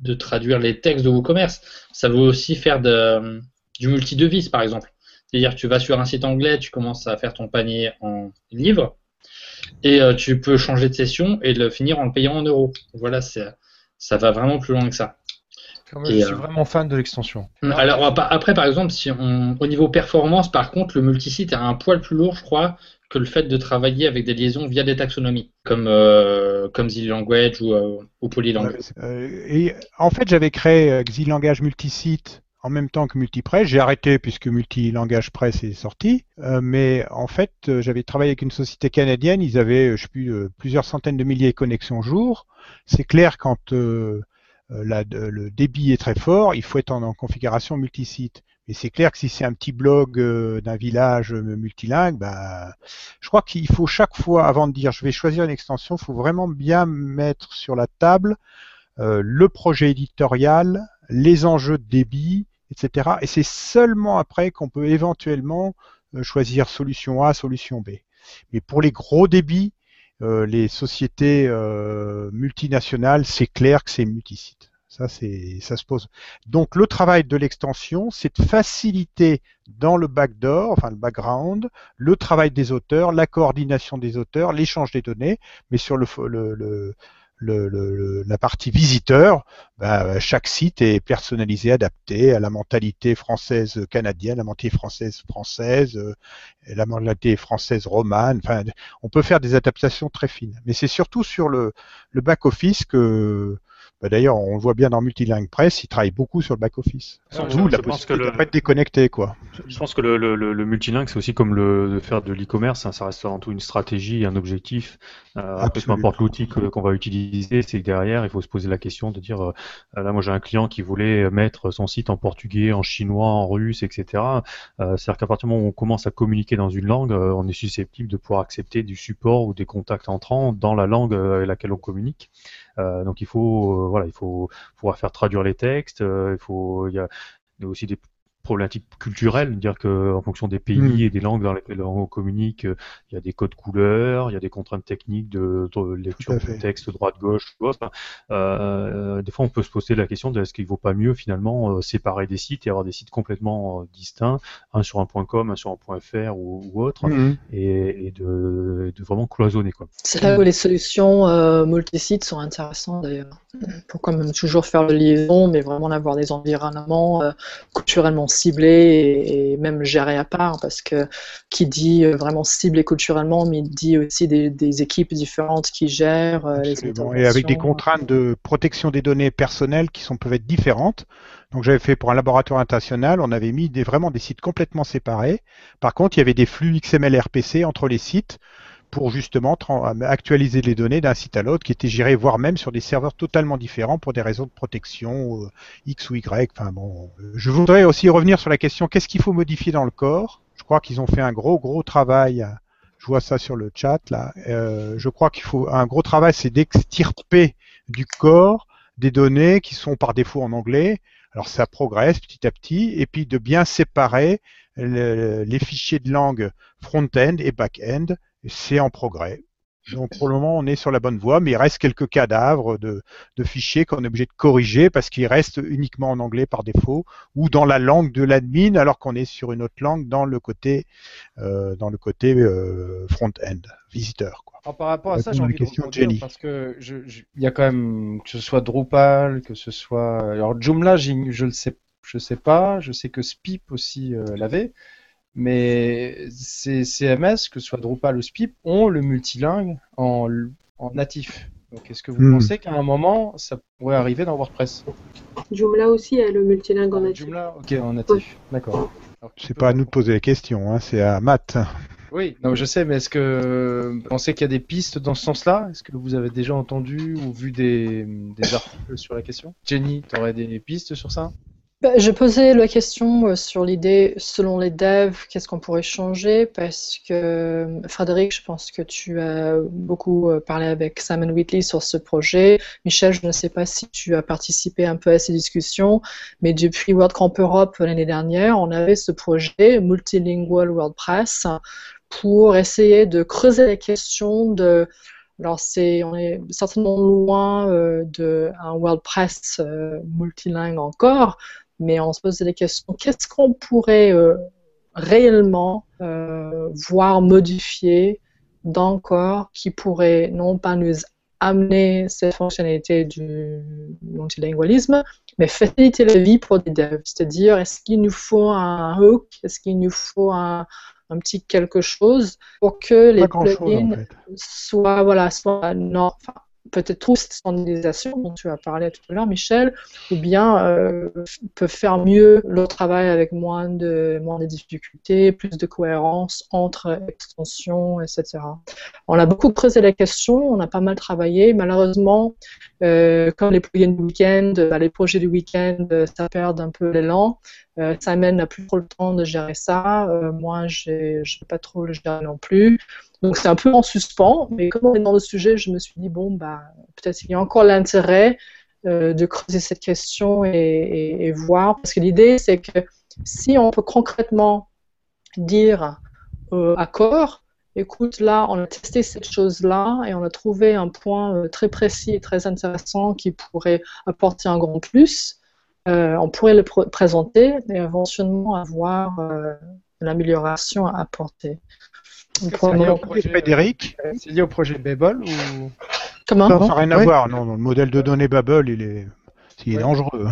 de traduire les textes de WooCommerce. Ça veut aussi faire du multi-devise, par exemple. C'est-à-dire tu vas sur un site anglais, tu commences à faire ton panier en livres, et euh, tu peux changer de session et le finir en le payant en euros. Voilà, ça va vraiment plus loin que ça. Je suis euh, vraiment fan de l'extension. Alors après, par exemple, si on, au niveau performance, par contre, le multisite est un poil plus lourd, je crois, que le fait de travailler avec des liaisons via des taxonomies, comme, euh, comme ou, euh, ou Polylang. Euh, et en fait, j'avais créé euh, Langage multisite en même temps que Multipress. J'ai arrêté puisque Multilangage Press est sorti. mais en fait, j'avais travaillé avec une société canadienne. Ils avaient, je sais plus, plusieurs centaines de milliers de connexions jour. C'est clair quand la, le débit est très fort, il faut être en, en configuration multisite. Mais c'est clair que si c'est un petit blog euh, d'un village multilingue, bah, je crois qu'il faut chaque fois, avant de dire je vais choisir une extension, il faut vraiment bien mettre sur la table euh, le projet éditorial, les enjeux de débit, etc. Et c'est seulement après qu'on peut éventuellement euh, choisir solution A, solution B. Mais pour les gros débits, euh, les sociétés euh, multinationales, c'est clair que c'est multisite. Ça, c'est, ça se pose. Donc, le travail de l'extension, c'est de faciliter dans le backdoor, enfin le background, le travail des auteurs, la coordination des auteurs, l'échange des données, mais sur le, le, le, la partie visiteur, bah, chaque site est personnalisé, adapté à la mentalité française canadienne, la mentalité française française, euh, la mentalité française romane. Enfin, on peut faire des adaptations très fines. Mais c'est surtout sur le, le back office que bah, d'ailleurs, on le voit bien dans Multilingue Press, ils travaillent beaucoup sur le back-office. D'où la possibilité de pas être déconnecté, quoi. Je pense que le, le, le multilingue, c'est aussi comme le, de faire de l'e-commerce, hein, ça reste avant tout une stratégie, un objectif. Euh, peu importe l'outil qu'on va utiliser, c'est que derrière, il faut se poser la question de dire, euh, là, moi j'ai un client qui voulait mettre son site en portugais, en chinois, en russe, etc. Euh, C'est-à-dire qu'à partir du moment où on commence à communiquer dans une langue, euh, on est susceptible de pouvoir accepter du support ou des contacts entrants dans la langue euh, avec laquelle on communique. Euh, donc il faut, euh, voilà, il faut pouvoir faire traduire les textes. Euh, il faut, il y a aussi des problématique culturelle, dire que en fonction des pays mm. et des langues dans lesquelles on communique, il y a des codes couleurs, il y a des contraintes techniques de, de lecture de texte droite gauche ou autre. Euh, des fois, on peut se poser la question de est-ce qu'il ne vaut pas mieux finalement euh, séparer des sites et avoir des sites complètement euh, distincts, un sur un .com, un sur un .fr ou, ou autre, mm. et, et de, de, vraiment cloisonner quoi. C'est là où les solutions euh, multi-sites sont intéressantes d'ailleurs. Pour quand même toujours faire le liaison, mais vraiment avoir des environnements culturellement ciblé et, même géré à part, parce que qui dit euh, vraiment ciblé culturellement, mais il dit aussi des, équipes différentes qui gèrent euh, les Et avec des contraintes de protection des données personnelles qui sont, peuvent être différentes. Donc j'avais fait pour un laboratoire international, on avait mis des, vraiment des sites complètement séparés. Par contre, il y avait des flux XML RPC entre les sites pour justement actualiser les données d'un site à l'autre qui étaient gérés, voire même sur des serveurs totalement différents pour des raisons de protection euh, X ou Y. Enfin bon, euh, je voudrais aussi revenir sur la question qu'est-ce qu'il faut modifier dans le corps? Je crois qu'ils ont fait un gros gros travail. Je vois ça sur le chat là. Euh, je crois qu'il faut un gros travail, c'est d'extirper du corps des données qui sont par défaut en anglais. Alors ça progresse petit à petit, et puis de bien séparer les fichiers de langue front-end et back-end c'est en progrès. Donc pour le moment, on est sur la bonne voie, mais il reste quelques cadavres de, fichiers qu'on est obligé de corriger parce qu'ils restent uniquement en anglais par défaut ou dans la langue de l'admin alors qu'on est sur une autre langue dans le côté, euh, dans le côté euh, front-end, visiteur. Quoi. par rapport à ça, j'ai envie de parce que il y a quand même que ce soit Drupal, que ce soit alors Joomla, je le sais, je sais pas, je sais que Spip aussi euh, l'avait. Mais ces CMS, que ce soit Drupal ou Spip, ont le multilingue en, en natif. Donc est-ce que vous hmm. pensez qu'à un moment, ça pourrait arriver dans WordPress? Joomla aussi a le multilingue en natif. Joomla, ok, en natif. D'accord. C'est pas à nous de poser la question, hein, c'est à Matt. Oui, non, je sais, mais est-ce que vous pensez qu'il y a des pistes dans ce sens-là? Est-ce que vous avez déjà entendu ou vu des, des articles sur la question? Jenny, tu aurais des pistes sur ça? Bah, je posais la question euh, sur l'idée, selon les devs, qu'est-ce qu'on pourrait changer? Parce que, euh, Frédéric, je pense que tu as beaucoup euh, parlé avec Simon Whitley sur ce projet. Michel, je ne sais pas si tu as participé un peu à ces discussions, mais depuis WordCamp Europe l'année dernière, on avait ce projet Multilingual WordPress pour essayer de creuser la question de alors c'est, on est certainement loin d'un WordPress multilingue encore, mais on se posait des questions. Qu'est-ce qu'on pourrait euh, réellement euh, voir modifier d'encore qui pourrait non pas nous amener cette fonctionnalité du multilingualisme, mais faciliter la vie pour des devs? C'est-à-dire, est-ce qu'il nous faut un hook, est-ce qu'il nous faut un, un petit quelque chose pour que les plugins soient, voilà, soient non, peut-être trop cette standardisation dont tu as parlé tout à l'heure, Michel, ou bien euh, peuvent faire mieux leur travail avec moins de, moins de difficultés, plus de cohérence entre extensions, etc. On a beaucoup creusé la question, on a pas mal travaillé. Malheureusement, euh, comme les plugins du week-end, bah, les projets du week-end, ça perd un peu l'élan. Euh, Simon n'a plus trop le temps de gérer ça. Euh, moi, je n'ai pas trop le gérer non plus. Donc, c'est un peu en suspens. Mais comme on est dans le sujet, je me suis dit, bon, bah, peut-être qu'il y a encore l'intérêt euh, de creuser cette question et, voir. Parce que l'idée, c'est que si on peut concrètement dire euh, accord, écoute, là, on a testé cette chose-là et on a trouvé un point très précis et très intéressant qui pourrait apporter un grand plus. Euh, on pourrait le présenter et éventuellement avoir euh, une amélioration à apporter. C'est lié au projet Frédéric C'est lié au projet Babel ou? Comment? Ça n'a rien à voir. Non, le modèle de données Babel, il est, il est dangereux.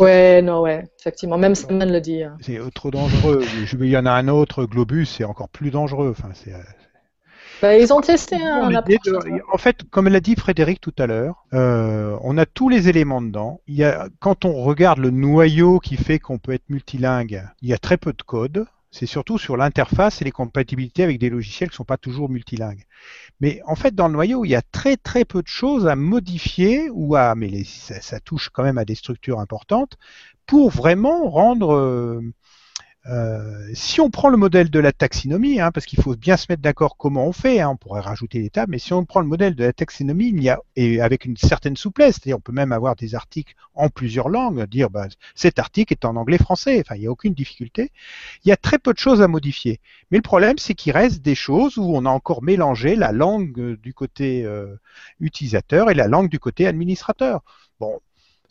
Ouais, non, ouais, effectivement. Même Simon le dit. Hein. C'est trop dangereux. Il y en a un autre, Globus, c'est encore plus dangereux. Enfin, c'est bah, ils ont testé un En fait, comme l'a dit Frédéric tout à l'heure, euh, on a tous les éléments dedans. Il y a, quand on regarde le noyau qui fait qu'on peut être multilingue, il y a très peu de code. C'est surtout sur l'interface et les compatibilités avec des logiciels qui ne sont pas toujours multilingues. Mais en fait, dans le noyau, il y a très très peu de choses à modifier ou à, mais ça, touche quand même à des structures importantes pour vraiment rendre euh, euh, si on prend le modèle de la taxinomie, hein, parce qu'il faut bien se mettre d'accord comment on fait, hein, on pourrait rajouter des tables, mais si on prend le modèle de la taxinomie, il y a, et avec une certaine souplesse, c'est-à-dire on peut même avoir des articles en plusieurs langues, dire bah, cet article est en anglais-français, enfin il n'y a aucune difficulté. Il y a très peu de choses à modifier. Mais le problème, c'est qu'il reste des choses où on a encore mélangé la langue du côté euh, utilisateur et la langue du côté administrateur. Bon,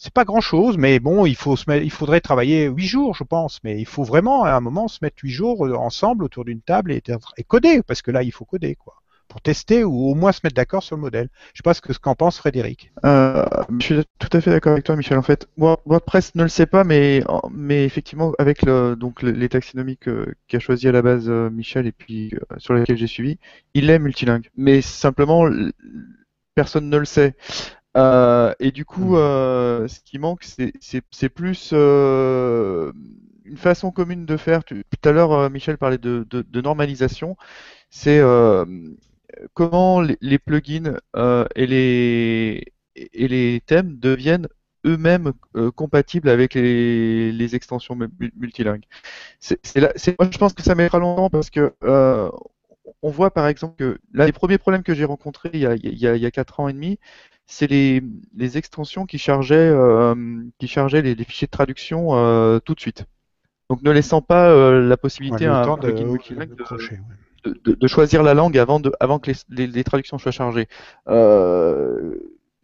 c'est pas grand chose, mais bon, il, faut se il faudrait travailler huit jours, je pense. Mais il faut vraiment, à un moment, se mettre huit jours euh, ensemble autour d'une table et, coder, parce que là, il faut coder, quoi, pour tester ou au moins se mettre d'accord sur le modèle. Je sais pas ce que ce qu'en pense Frédéric. Euh, je suis tout à fait d'accord avec toi, Michel. En fait, WordPress ne le sait pas, mais, mais effectivement, avec le, donc les taxonomies qu'a choisi à la base euh, Michel et puis sur lesquelles j'ai suivi, il est multilingue. Mais simplement, personne ne le sait. Euh, et du coup, mmh. euh, ce qui manque, c'est plus euh, une façon commune de faire. tout à l'heure, Michel parlait de, normalisation. C'est comment les, plugins et, les, et les thèmes deviennent eux-mêmes compatibles avec les, extensions multilingues. C'est moi, je pense que ça mettra longtemps parce que on voit par exemple que l'un des premiers problèmes que j'ai rencontrés il y, a, il, y a, il y a 4 ans et demi, c'est les, les, extensions qui chargeaient, euh, qui chargeaient les, fichiers de traduction euh, tout de suite. Donc ne laissant pas euh, la possibilité à un plugin multilingue de, de, choisir la langue avant, que les, les traductions soient chargées.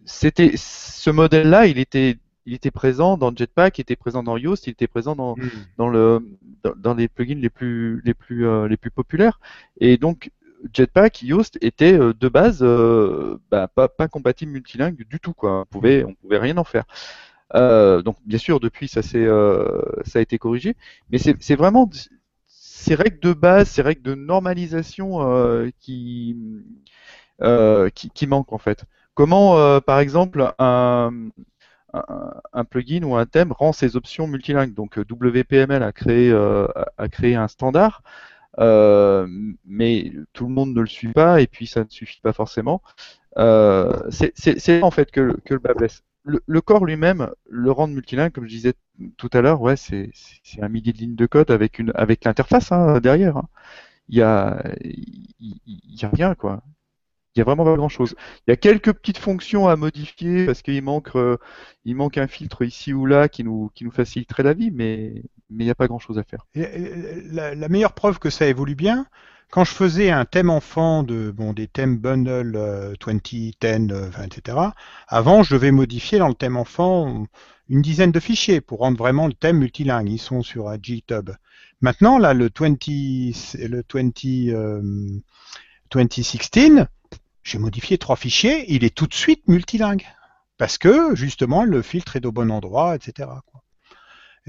c'était ce modèle-là, il était il était présent dans Jetpack, il était présent dans Yoast, il était présent dans, hmm. dans, le, dans, dans, les plugins les plus, les plus, les plus populaires. Et donc, Jetpack, Yoast était euh, de base euh, bah, pas, compatible multilingue du tout. Quoi. On pouvait, pouvait rien en faire. Euh, donc bien sûr, depuis ça, a été corrigé, mais c'est vraiment ces règles de base, ces règles de normalisation qui, manquent en fait. Comment, par exemple, un, plugin ou un thème rend ses options multilingues? Donc WPML a a créé un standard euh, mais tout le monde ne le suit pas et puis ça ne suffit pas forcément. Euh, c'est en fait que, que le bas blesse. Le, corps lui-même, le rendre multilingue, comme je disais tout à l'heure, ouais, c'est un millier de lignes de code avec une avec l'interface hein, derrière. Hein. Il y a, il, y a rien quoi. Il y a vraiment pas grand chose. Il y a quelques petites fonctions à modifier parce qu'il manque, euh, il manque un filtre ici ou là qui nous, qui nous faciliterait la vie, mais, mais il n'y a pas grand-chose à faire. La, meilleure preuve que ça évolue bien, quand je faisais un thème enfant de bon des thèmes bundle 20, 10, etc. Avant, je devais modifier dans le thème enfant une dizaine de fichiers pour rendre vraiment le thème multilingue. Ils sont sur un GitHub. Maintenant, là, le 20, le 20, 2016, euh, j'ai modifié trois fichiers, il est tout de suite multilingue parce que justement le filtre est au bon endroit, etc.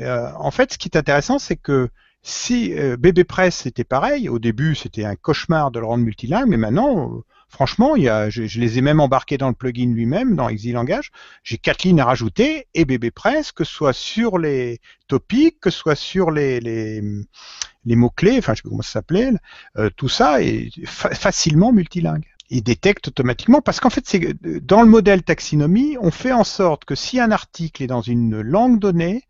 Euh, en fait, ce qui est intéressant, c'est que si euh, BBPress était pareil, au début c'était un cauchemar de le rendre multilingue, mais maintenant, euh, franchement, je, les ai même embarqués dans le plugin lui-même, dans ExilLangage. J'ai quatre lignes à rajouter et BBPress, que ce soit sur les topics, que ce soit sur les, mots-clés, enfin je sais pas comment ça s'appelait, tout ça est facilement multilingue il détecte automatiquement parce qu'en fait c'est dans le modèle taxinomie on fait en sorte que si un article est dans une langue donnée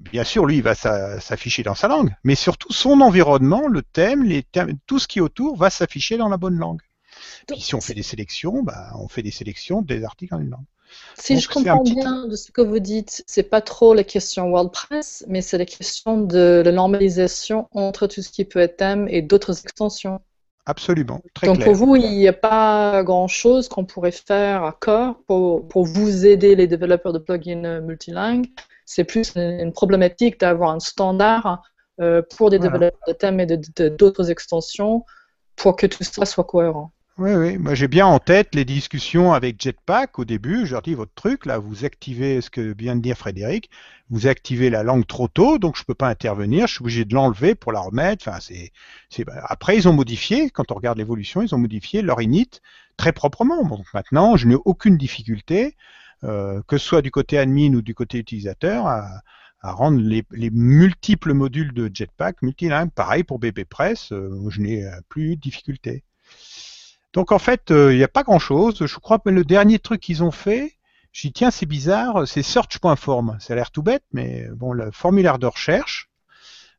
bien sûr, lui, il va s'afficher dans sa langue, mais surtout son environnement, le thème, les thèmes, tout ce qui est autour va s'afficher dans la bonne langue. Si on fait des sélections, bah, on fait des sélections des articles en une langue. Si je comprends bien de ce que vous dites, c'est pas trop la question WordPress, mais c'est la question de la normalisation entre tout ce qui peut être thème et d'autres extensions. Absolument. Très Donc pour vous, il n'y a pas grand-chose qu'on pourrait faire à corps pour, pour, vous aider les développeurs de plugins multilingues. C'est plus une, problématique d'avoir un standard euh, pour des développeurs de thèmes et d'autres extensions pour que tout ça soit cohérent. Oui, oui. Moi, j'ai bien en tête les discussions avec Jetpack au début. Je leur dis votre truc, là, vous activez ce que vient de dire Frédéric, vous activez la langue trop tôt, donc je ne peux pas intervenir. Je suis obligé de l'enlever pour la remettre. Enfin, c'est, c'est... Après, ils ont modifié. Quand on regarde l'évolution, ils ont modifié leur init très proprement. Donc maintenant, je n'ai aucune difficulté, euh, que ce soit du côté admin ou du côté utilisateur, à, rendre les, multiples modules de Jetpack multilingues. Pareil pour BBPress, euh, je n'ai euh, plus de difficulté. Donc en fait, il n'y a pas grand-chose. Je crois que le dernier truc qu'ils ont fait, j'y tiens, c'est bizarre, c'est search.form. Ça a l'air tout bête, mais bon, le formulaire de recherche,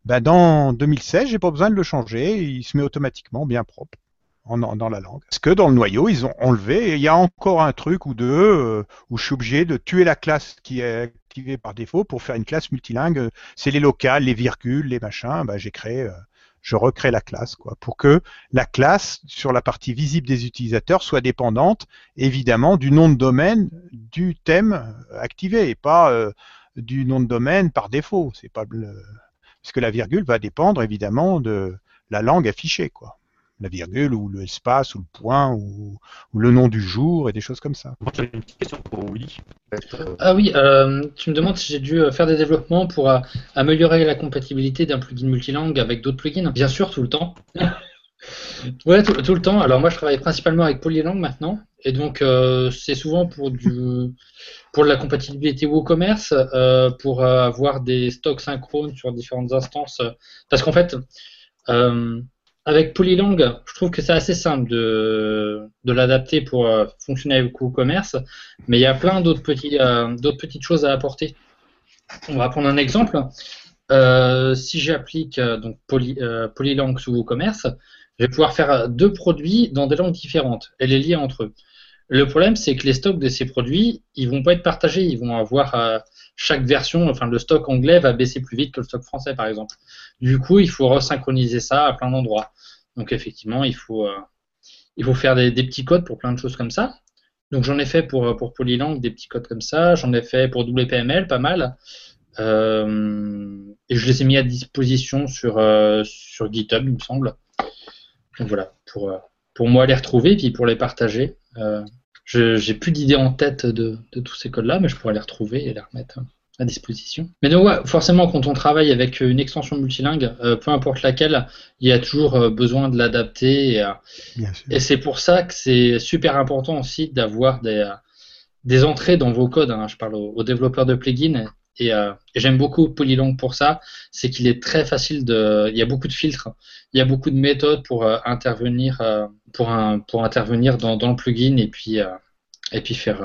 ben dans 2016, j'ai pas besoin de le changer, il se met automatiquement bien propre dans la langue. Parce que dans le noyau, ils ont enlevé, il y a encore un truc ou deux euh, où je suis obligé de tuer la classe qui est activée par défaut pour faire une classe multilingue. C'est les locales, les virgules, les machins. Ben, j'ai créé euh, je recrée la classe, quoi, pour que la classe, sur la partie visible des utilisateurs, soit dépendante, évidemment, du nom de domaine du thème activé, et pas euh, du nom de domaine par défaut. Parce que la virgule va dépendre, évidemment, de la langue affichée, la virgule ou l'espace ou le point ou, le nom du jour et des choses comme ça. Moi j'avais une petite question pour Willy. Ah oui, euh, tu me demandes si j'ai dû euh, faire des développements pour euh, améliorer la compatibilité d'un plugin multilingue avec d'autres plugins Bien sûr, tout le temps. <laughs> ouais, tout, le temps. Alors moi je travaille principalement avec Polylang maintenant. Et donc c'est souvent pour du pour la compatibilité WooCommerce, pour avoir des stocks synchrones sur différentes instances. parce qu'en fait, avec Polylang, je trouve que c'est assez simple de, l'adapter pour euh, fonctionner avec WooCommerce, mais il y a plein euh, d'autres petites choses à apporter. On va prendre un exemple. Euh, si j'applique donc Poly, Polylang sous WooCommerce, je vais pouvoir faire deux produits dans des langues différentes et les lier entre eux. Le problème, c'est que les stocks de ces produits, ils vont pas être partagés. Ils vont avoir chaque version, enfin le stock anglais va baisser plus vite que le stock français, par exemple. Du coup, il faut resynchroniser ça à plein d'endroits. Donc effectivement, il faut, euh, il faut faire des, petits codes pour plein de choses comme ça. Donc j'en ai fait pour, euh, pour Polylang des petits codes comme ça, j'en ai fait pour WPML pas mal. Euh, et je les ai mis à disposition sur, sur GitHub, il me semble. Donc voilà, pour, pour moi les retrouver et puis pour les partager. Je j'ai plus d'idées en tête de, de tous ces codes-là, mais je pourrais les retrouver et les remettre à disposition. Mais donc, ouais, forcément, quand on travaille avec une extension multilingue, euh, peu importe laquelle, il y a toujours euh, besoin de l'adapter. Et, euh, et c'est pour ça que c'est super important aussi d'avoir des, des entrées dans vos codes. Hein. Je parle aux, développeurs de plugins. Et, et j'aime beaucoup Polylang pour ça. C'est qu'il est très facile de. Il y a beaucoup de filtres. Il y a beaucoup de méthodes pour intervenir, pour, un, pour intervenir dans, dans, le plugin et puis, et puis faire.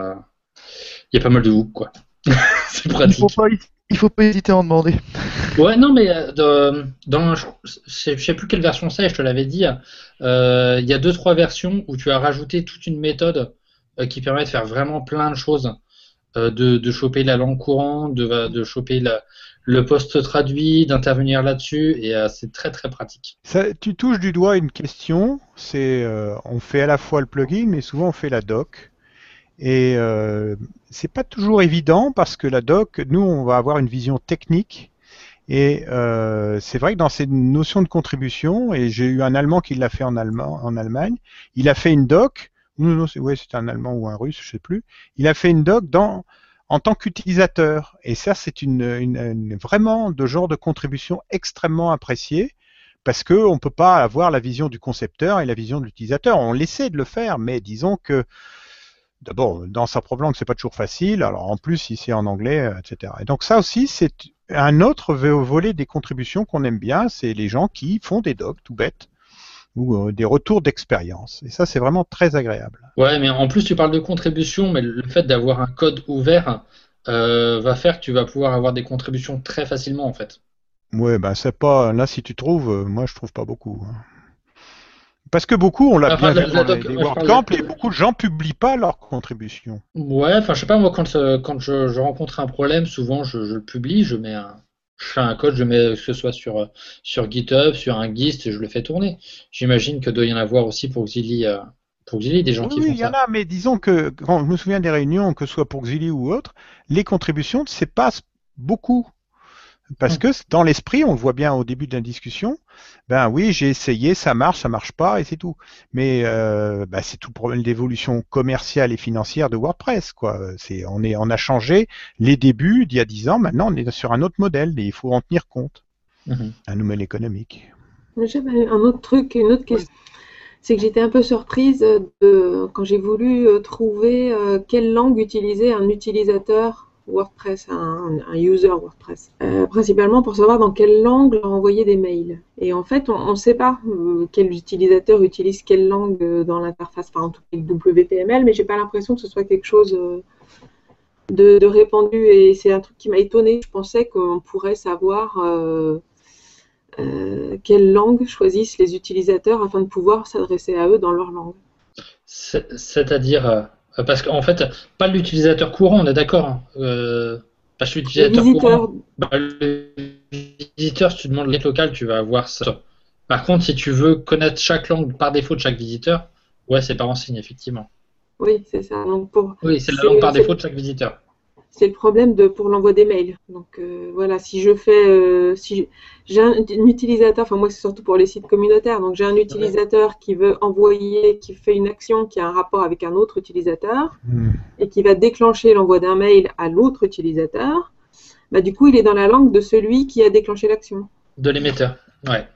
il y a pas mal de hooks, quoi. <laughs> c'est pratique. Il faut, pas, hésiter à en demander. <laughs> Ouais, non, mais euh, dans, je sais plus quelle version c'est, je te l'avais dit. Euh, il y a deux trois versions où tu as rajouté toute une méthode euh, qui permet de faire vraiment plein de choses, de, de, choper la langue courante, de, de choper le poste traduit, d'intervenir là-dessus, et c'est très très pratique. Tu touches du doigt une question. C'est, on fait à la fois le plugin, mais souvent on fait la doc. Et euh, c'est pas toujours évident parce que la doc, nous, on va avoir une vision technique. Et euh, c'est vrai que dans ces notions de contribution, et j'ai eu un Allemand qui l'a fait en, Allemand, en Allemagne, il a fait une doc, non, non, c'est, c'était un Allemand ou un Russe, je sais plus, il a fait une doc dans, en tant qu'utilisateur. Et ça, c'est une, une, vraiment de genre de contribution extrêmement appréciée parce qu'on ne peut pas avoir la vision du concepteur et la vision de l'utilisateur. On essaie de le faire, mais disons que d'abord, dans sa propre langue, c'est pas toujours facile. Alors en plus, ici en anglais, euh, etc. Et donc ça aussi, c'est un autre volet des contributions qu'on aime bien, c'est les gens qui font des docs tout bêtes ou euh, des retours d'expérience. Et ça, c'est vraiment très agréable. Ouais, mais en plus, tu parles de contribution, mais le fait d'avoir un code ouvert, va faire que tu vas pouvoir avoir des contributions très facilement en fait. Ouais, bah c'est pas. Là, si tu trouves, moi je trouve pas beaucoup. Hein. Parce que beaucoup, on l'a bien vu dans les, WordCamp, et beaucoup de gens publient pas leurs contributions. Ouais, enfin, je sais pas, moi, quand, euh, quand je, rencontre un problème, souvent, je, le publie, je mets un, je fais un code, je mets que ce soit sur, euh, sur GitHub, sur un GIST, je le fais tourner. J'imagine que doit y en avoir aussi pour Xili, euh, pour Xili des gens qui font ça. Oui, il y en a, mais disons que, quand je me souviens des réunions, que ce soit pour Xili ou autre, les contributions, c'est pas beaucoup. Parce mm. que dans l'esprit, on le voit bien au début de la discussion, ben oui, j'ai essayé, ça marche, ça marche pas, et c'est tout. Mais euh, ben c'est tout le problème d'évolution commerciale et financière de WordPress. Quoi. C'est, on, est, on a changé les débuts d'il y a 10 ans, maintenant on est sur un autre modèle et il faut en tenir compte. Mm-hmm. Un nouvel économique. J'avais un autre truc, une autre question. C'est que j'étais un peu surprise de, quand j'ai voulu euh, trouver euh, quelle langue utiliser un utilisateur WordPress, un, user WordPress, euh, principalement pour savoir dans quelle langue leur envoyer des mails. Et en fait, on ne sait pas euh, quel utilisateur utilise quelle langue euh, dans l'interface, enfin en tout cas WPML, mais j'ai pas l'impression que ce soit quelque chose de, répandu et c'est un truc qui m'a étonné. Je pensais qu'on pourrait savoir quelle langue choisissent les utilisateurs afin de pouvoir s'adresser à eux dans leur langue. C'est-à-dire euh, parce qu'en fait, pas l'utilisateur courant, on est d'accord. Hein. Euh, parce que l'utilisateur courant, bah, le visiteur, si tu demandes le local, tu vas avoir ça. Par contre, si tu veux connaître chaque langue par défaut de chaque visiteur, ouais, c'est pas renseigné, effectivement. Oui, c'est ça. Oui, c'est la langue par défaut de chaque visiteur c'est le problème de, pour l'envoi des mails. Donc euh, voilà, si je fais, euh, si j'ai un, utilisateur, enfin moi c'est surtout pour les sites communautaires, donc j'ai un utilisateur qui veut envoyer, qui fait une action qui a un rapport avec un autre utilisateur hmm. et qui va déclencher l'envoi d'un mail à l'autre utilisateur. Bah, du coup, il est dans la langue de celui qui a déclenché l'action. De l'émetteur, ouais.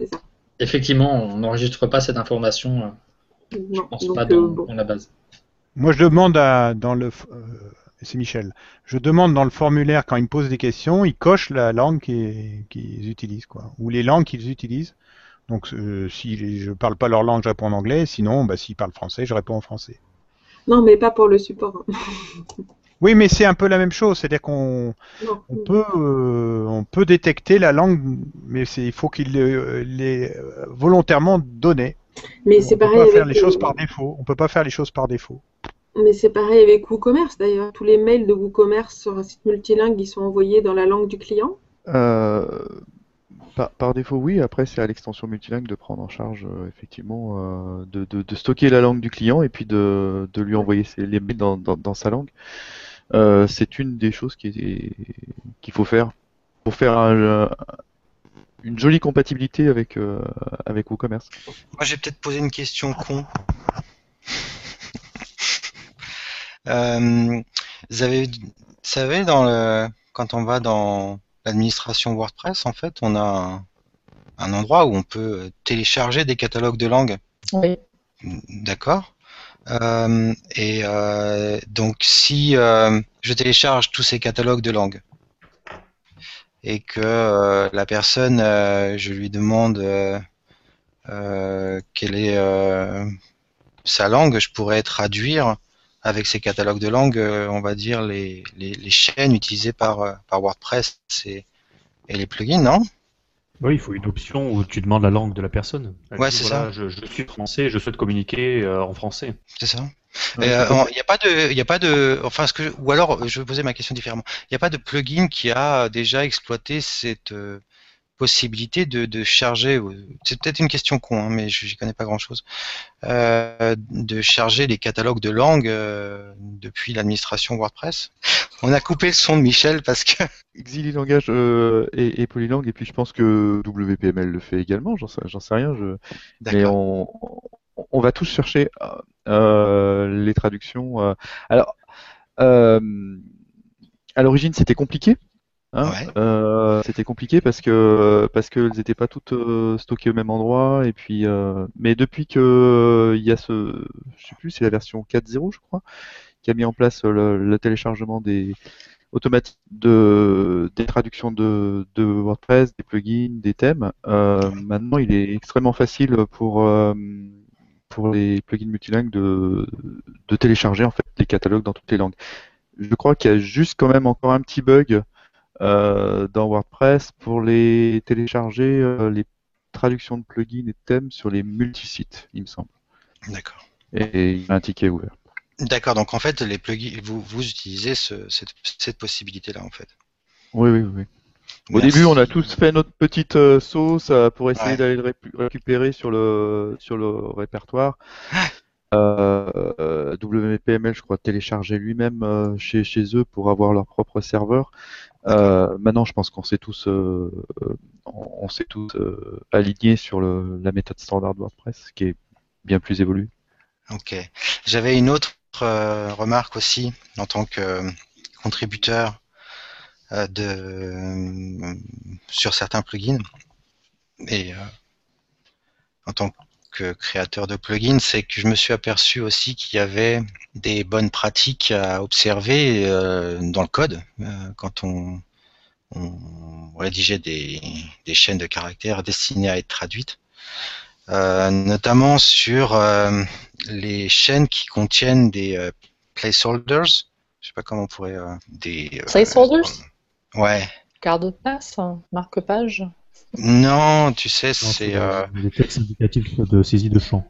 c'est ça. Effectivement, on n'enregistre pas cette information. Euh, je pense pas dans, la base. Moi, je demande à, dans le c'est Michel. Je demande dans le formulaire quand ils me posent des questions, ils cochent la langue qu'ils utilisent, quoi, ou les langues qu'ils utilisent. Donc, euh, si je parle pas leur langue, je réponds en anglais. Sinon, bah, s'ils parlent français, je réponds en français. Non, mais pas pour le support. <laughs> oui, mais c'est un peu la même chose. C'est-à-dire qu'on peut, euh, on peut détecter la langue, mais il faut qu'il l'ait volontairement donnée. Mais c'est pareil. On peut pas faire les choses par défaut. On peut pas faire les choses par défaut. Mais c'est pareil avec WooCommerce d'ailleurs. Tous les mails de WooCommerce sur un site multilingue, ils sont envoyés dans la langue du client euh, par, défaut, oui. Après, c'est à l'extension multilingue de prendre en charge, euh, effectivement, euh, de, stocker la langue du client et puis de, lui envoyer les mails dans, sa langue. c'est une des choses qu'il faut faire pour faire une jolie compatibilité avec, avec WooCommerce. Moi, j'ai peut-être posé une question con. Euh, vous avez, savez, dans le, quand on va dans l'administration WordPress, en fait, on a un, endroit où on peut télécharger des catalogues de langues. Oui. D'accord. Euh, et euh, donc, si je télécharge tous ces catalogues de langues et que la personne, je lui demande quelle est sa langue, je pourrais traduire avec ces catalogues de langue, euh, on va dire, les, les, chaînes utilisées par, euh, par WordPress et, et les plugins, non? Oui, il faut une option où tu demandes la langue de la personne. ouais, c'est ça. Je, suis français, je souhaite communiquer euh, en français. C'est ça. Il n'y a pas de, il a pas de, enfin ce que, ou alors je vais poser ma question différemment. Il n'y a pas de plugin qui a déjà exploité cette possibilité de, de charger, c'est peut-être une question con, hein, mais je n'y connais pas grand-chose, euh, de charger les catalogues de langues euh, depuis l'administration WordPress. On a coupé le son de Michel parce que... <laughs> Exili Langage euh, et, et, Polylang, et puis je pense que WPML le fait également, j'en sais, sais, rien, je... mais on, on, va tous chercher les traductions. alors, à l'origine c'était compliqué, Hein, euh, c'était compliqué parce que parce qu'elles n'étaient pas toutes euh, stockées au même endroit et puis euh, mais depuis que il y a ce je sais plus c'est la version 4.0 je crois qui a mis en place le, téléchargement des automatiques de des traductions de, de WordPress, des plugins, des thèmes. maintenant, il est extrêmement facile pour pour les plugins multilingues de, de télécharger en fait des catalogues dans toutes les langues. je crois qu'il y a juste quand même encore un petit bug euh, dans WordPress pour les télécharger euh, les traductions de plugins et thèmes sur les multisites, il me semble. D'accord. Et il y a un ticket ouvert. D'accord, donc en fait, les plugins, vous, vous utilisez ce- cette, cette possibilité-là, en fait. Oui, oui, oui. Au Merci. début, on a tous fait notre petite euh, sauce pour essayer Ouais. d'aller le récupérer sur le sur le répertoire. Euh, WPML, je crois, télécharger lui-même euh, chez chez eux pour avoir leur propre serveur. Euh, maintenant, je pense qu'on s'est tous euh, euh, alignés sur le, la méthode standard WordPress, qui est bien plus évoluée. Ok. J'avais une autre remarque aussi en tant que contributeur de sur certains plugins et en tant que créateur de plugins, c'est que je me suis aperçu aussi qu'il y avait des bonnes pratiques à observer euh, dans le code euh, quand on, on rédigeait des, des chaînes de caractères destinées à être traduites. Euh, notamment sur les chaînes qui contiennent des placeholders. Je sais pas comment on pourrait des Placeholders? Ouais. Garde-place Marque-page Non, tu sais, c'est euh, euh, des textes indicatifs de saisie de champ.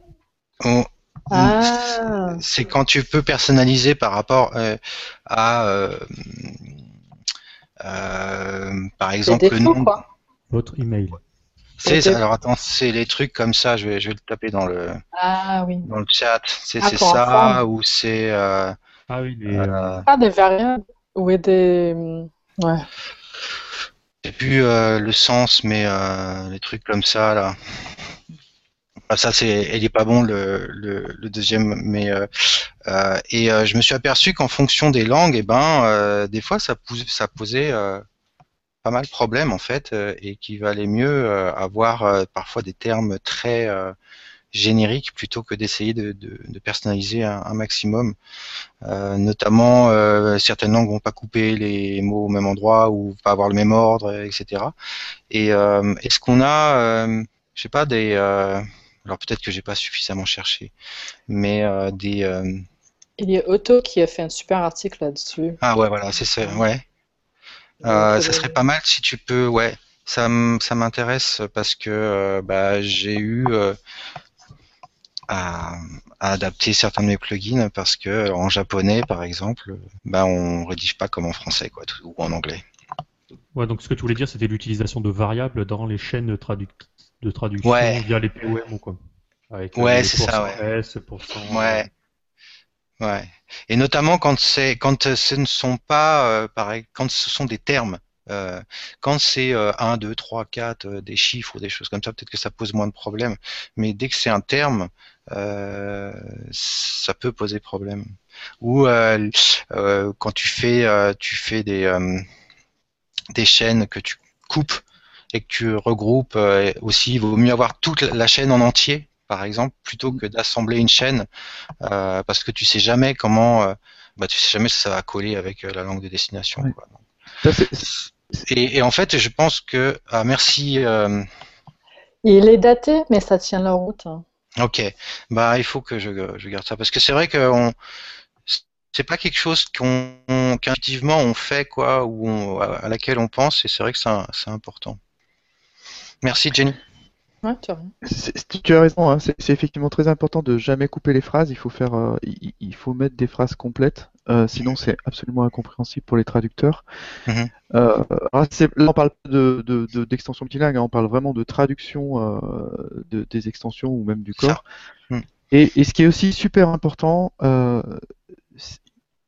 on- Ah c'est quand tu peux personnaliser par rapport euh, à euh, euh, par exemple le nom. quoi. Votre email. C'est Les ça. Alors attends, c'est les trucs comme ça. Je vais, je vais le taper dans le Ah oui. dans le chat. C'est Ah, ça ou c'est euh, Ah oui, les, euh, Ah, des variables ou des... Ouais. J'ai plus euh, le sens, mais euh, les trucs comme ça là. Ah, ça c'est, il est pas bon le, deuxième, mais euh, et je me suis aperçu qu'en fonction des langues, et ben euh, des fois ça, ça posait pas mal de problèmes en fait, et qu'il valait mieux avoir parfois des termes très génériques plutôt que d'essayer de, de, de personnaliser un, un maximum. Euh, notamment, euh, certaines langues vont pas couper les mots au même endroit ou pas avoir le même ordre, etc. Et euh, est-ce qu'on a, je sais pas, des, alors peut-être que j'ai pas suffisamment cherché, mais des, Il y a Otto qui a fait un super article là-dessus. ah ouais, voilà, c'est ça, ouais. Ça serait pas mal si tu peux, ouais. Ça, m'intéresse parce que euh, bah, j'ai eu euh, à, à adapter certains de mes plugins parce que en japonais, par exemple, bah, on rédige pas comme en français, quoi, ou en anglais. Ouais, donc ce que tu voulais dire, c'était l'utilisation de variables dans les chaînes de, tradu- de traduction Ouais. via les POM ou quoi. Avec euh, Ouais, c'est ça, ouais. S, pourcents, Ouais. Ouais. Et notamment quand c'est quand euh, ce ne sont pas euh, pareil, quand ce sont des termes. Euh, quand c'est euh, 1, 2, 3, 4, euh, des chiffres ou des choses comme ça, peut-être que ça pose moins de problèmes. Mais dès que c'est un terme, euh, ça peut poser problème. Ou euh, quand tu fais tu fais des des chaînes que tu coupes et que tu regroupes aussi, il vaut mieux avoir toute la chaîne en entier, par exemple, plutôt que d'assembler une chaîne, parce que tu sais jamais comment, bah, tu sais jamais si ça va coller avec la langue de destination. Quoi. Ça, Et, et en fait, je pense que, ah, merci. euh, Il est daté, mais ça tient la route. hein. Ok, bah il faut que je, je garde ça parce que c'est vrai que on, c'est pas quelque chose qu'on qu'intuitivement on fait quoi ou on- à laquelle on pense et c'est vrai que c'est important. Merci Jenny. Ouais, tu as raison. c'est- c'est- tu as raison, hein, c'est effectivement très important de jamais couper les phrases. Il faut faire, euh, il, il faut mettre des phrases complètes, euh, sinon c'est absolument incompréhensible pour les traducteurs. Mhm. Euh, alors c'est- là, on parle pas de de- de- d'extension multilingue, hein, on parle vraiment de traduction euh, de, des extensions ou même du corps. Mm. Et, et ce qui est aussi super important, euh, c'est-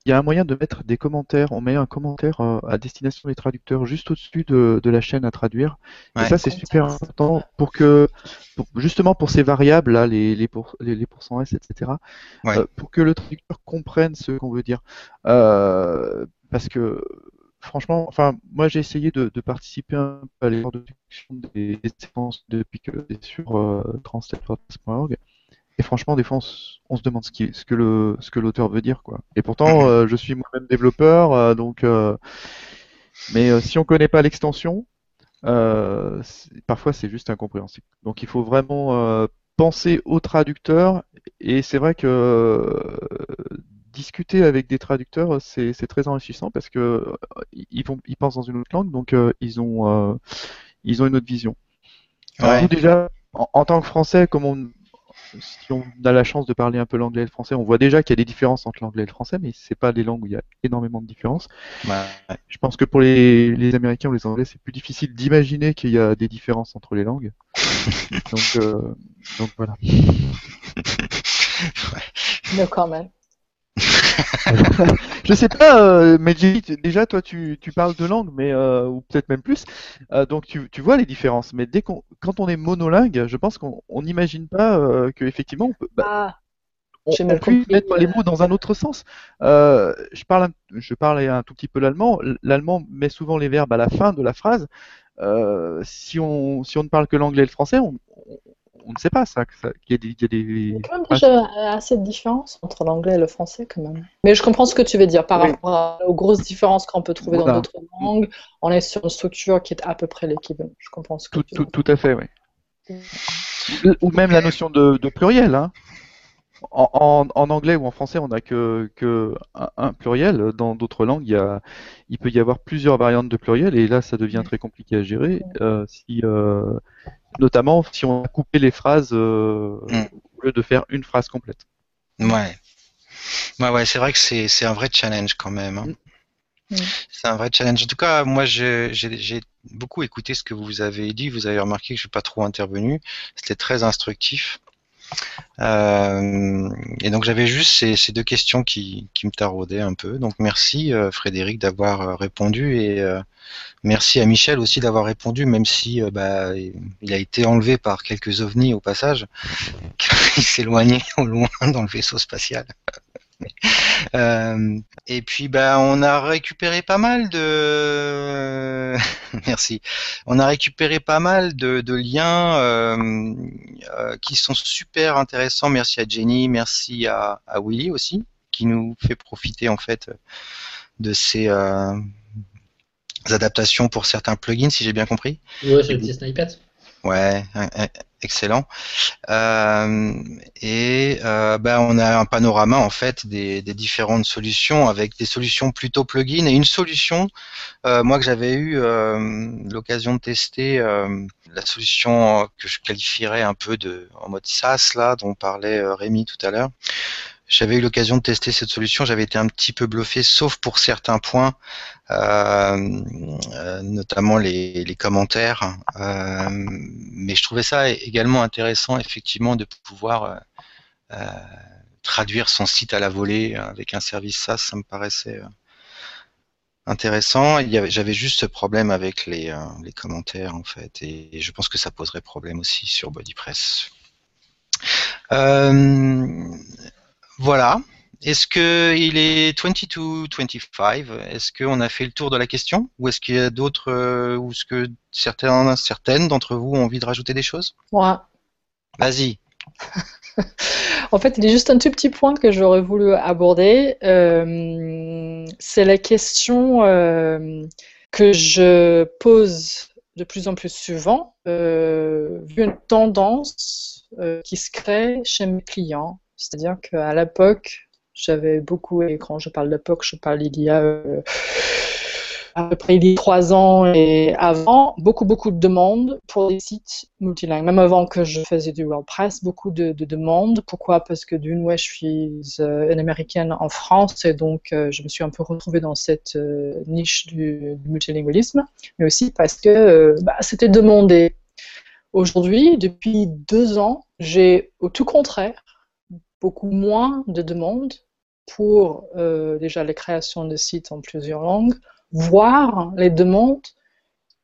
il y a un moyen de mettre des commentaires. On met un commentaire euh, à destination des traducteurs juste au-dessus de, de la chaîne à traduire. Et ça, c'est super important pour que, pour- justement pour ces variables là, les, les, pour, les, les pourcents S, etc., Ouais. euh, pour que le traducteur comprenne ce qu'on veut dire. Euh, parce que franchement, enfin, moi j'ai essayé de, de participer un peu à l'effort de traduction des, séquences depuis que c'est sur euh. Et franchement, des fois, on, se- on se demande ce, qui, ce que le, ce que l'auteur veut dire, quoi. Et pourtant, <laughs> euh, je suis moi-même développeur, euh, donc, euh, mais si on connaît pas l'extension, parfois c'est juste incompréhensible. Donc, il faut vraiment penser au traducteur. Et c'est vrai que discuter avec des traducteurs, c'est très enrichissant parce que ils, vont, ils pensent dans une autre langue, donc ils, ont, ils ont une autre vision. Alors, déjà, en, tant que Français, comme on, si on a la chance de parler un peu l'anglais et le français, on voit déjà qu'il y a des différences entre l'anglais et le français, mais c'est pas des langues où il y a énormément de différences. Je pense que pour les, Américains ou les Anglais, c'est plus difficile d'imaginer qu'il y a des différences entre les langues. <laughs> donc, euh, donc voilà. <laughs> No comment. Je sais pas, euh, mais déjà toi tu, tu, parles de langue, mais euh, ou peut-être même plus, euh, donc tu, tu, vois les différences. Mais dès qu'on, quand on est monolingue, je pense qu'on n'imagine pas euh, que effectivement on peut. Bah, ah, on, peut mettre les mots dans un autre sens. je parle, je parle un tout petit peu l'allemand. L'allemand met souvent les verbes à la fin de la phrase. si on si on ne parle que l'anglais et le français, on, on ne sait pas ça, qu'il y. Il y a, des... il y a quand même déjà assez de différence entre l'anglais et le français quand même. Mais je comprends ce que tu veux dire par rapport aux grosses différences qu'on peut trouver dans d'autres langues. On est sur une structure qui est à peu près l'équivalent. Je comprends ce que tout, tu tout, tout à fait, oui. Ou même la notion de, pluriel. Hein. En, anglais ou en français, on n'a que, que un, pluriel. Dans d'autres langues, il, y a, il peut y avoir plusieurs variantes de pluriel, et là, ça devient très compliqué à gérer. Euh, si, euh, notamment si on a coupé les phrases euh, mm. au lieu de faire une phrase complète. Ouais. Ouais, ouais c'est vrai que c'est un vrai challenge quand même. Hein. Mm. C'est un vrai challenge. En tout cas, moi, j'ai beaucoup écouté ce que vous avez dit. Vous avez remarqué que je n'ai pas trop intervenu. C'était très instructif. Euh, et donc j'avais juste ces, deux questions qui, me taraudaient un peu. Donc merci euh, Frédéric d'avoir euh, répondu et merci à Michel aussi d'avoir répondu, même si bah, il a été enlevé par quelques ovnis au passage. <laughs> il s'éloignait au loin dans le vaisseau spatial. <laughs> Euh, et puis bah on a récupéré pas mal de <laughs> merci. On a récupéré pas mal de, liens euh, euh, qui sont super intéressants. Merci à Jenny, merci à, Willy aussi qui nous fait profiter en fait de ces adaptations pour certains plugins si j'ai bien compris. Ouais, c'est le snippet. Ouais, excellent. Euh, et euh, ben, on a un panorama en fait des, différentes solutions avec des solutions plutôt plugin et une solution, euh, moi que j'avais eu l'occasion de tester, la solution que je qualifierais un peu de en mode SaaS là dont parlait Rémi tout à l'heure. J'avais eu l'occasion de tester cette solution, j'avais été un petit peu bluffé, sauf pour certains points, euh, euh, notamment les, commentaires. Euh, mais je trouvais ça également intéressant, effectivement, de pouvoir traduire son site à la volée avec un service SaaS, ça me paraissait intéressant. J'avais juste ce problème avec les, commentaires, en fait, et, je pense que ça poserait problème aussi sur BodyPress. Voilà. Est-ce qu'il est 22-25 Est-ce qu'on a fait le tour de la question? Ou est-ce qu'il y a d'autres, euh, ou est-ce que certains, certaines d'entre vous ont envie de rajouter des choses? Moi. Vas-y. <laughs> en fait, il y a juste un tout petit point que j'aurais voulu aborder. Euh, c'est la question euh, que je pose de plus en plus souvent, vu une tendance qui se crée chez mes clients c'est-à-dire qu'à l'époque, j'avais beaucoup, et quand je parle d'époque, je parle il y a euh, à peu près il y a trois ans et avant, beaucoup, beaucoup de demandes pour des sites multilingues. Même avant que je faisais du WordPress, beaucoup de, demandes. Pourquoi? Parce que d'une, ouais, je suis euh, une américaine en France et donc euh, je me suis un peu retrouvée dans cette niche du, multilingualisme, mais aussi parce que bah, c'était demandé. Aujourd'hui, depuis deux ans, j'ai au tout contraire beaucoup moins de demandes pour euh, déjà les créations de sites en plusieurs langues, voire les demandes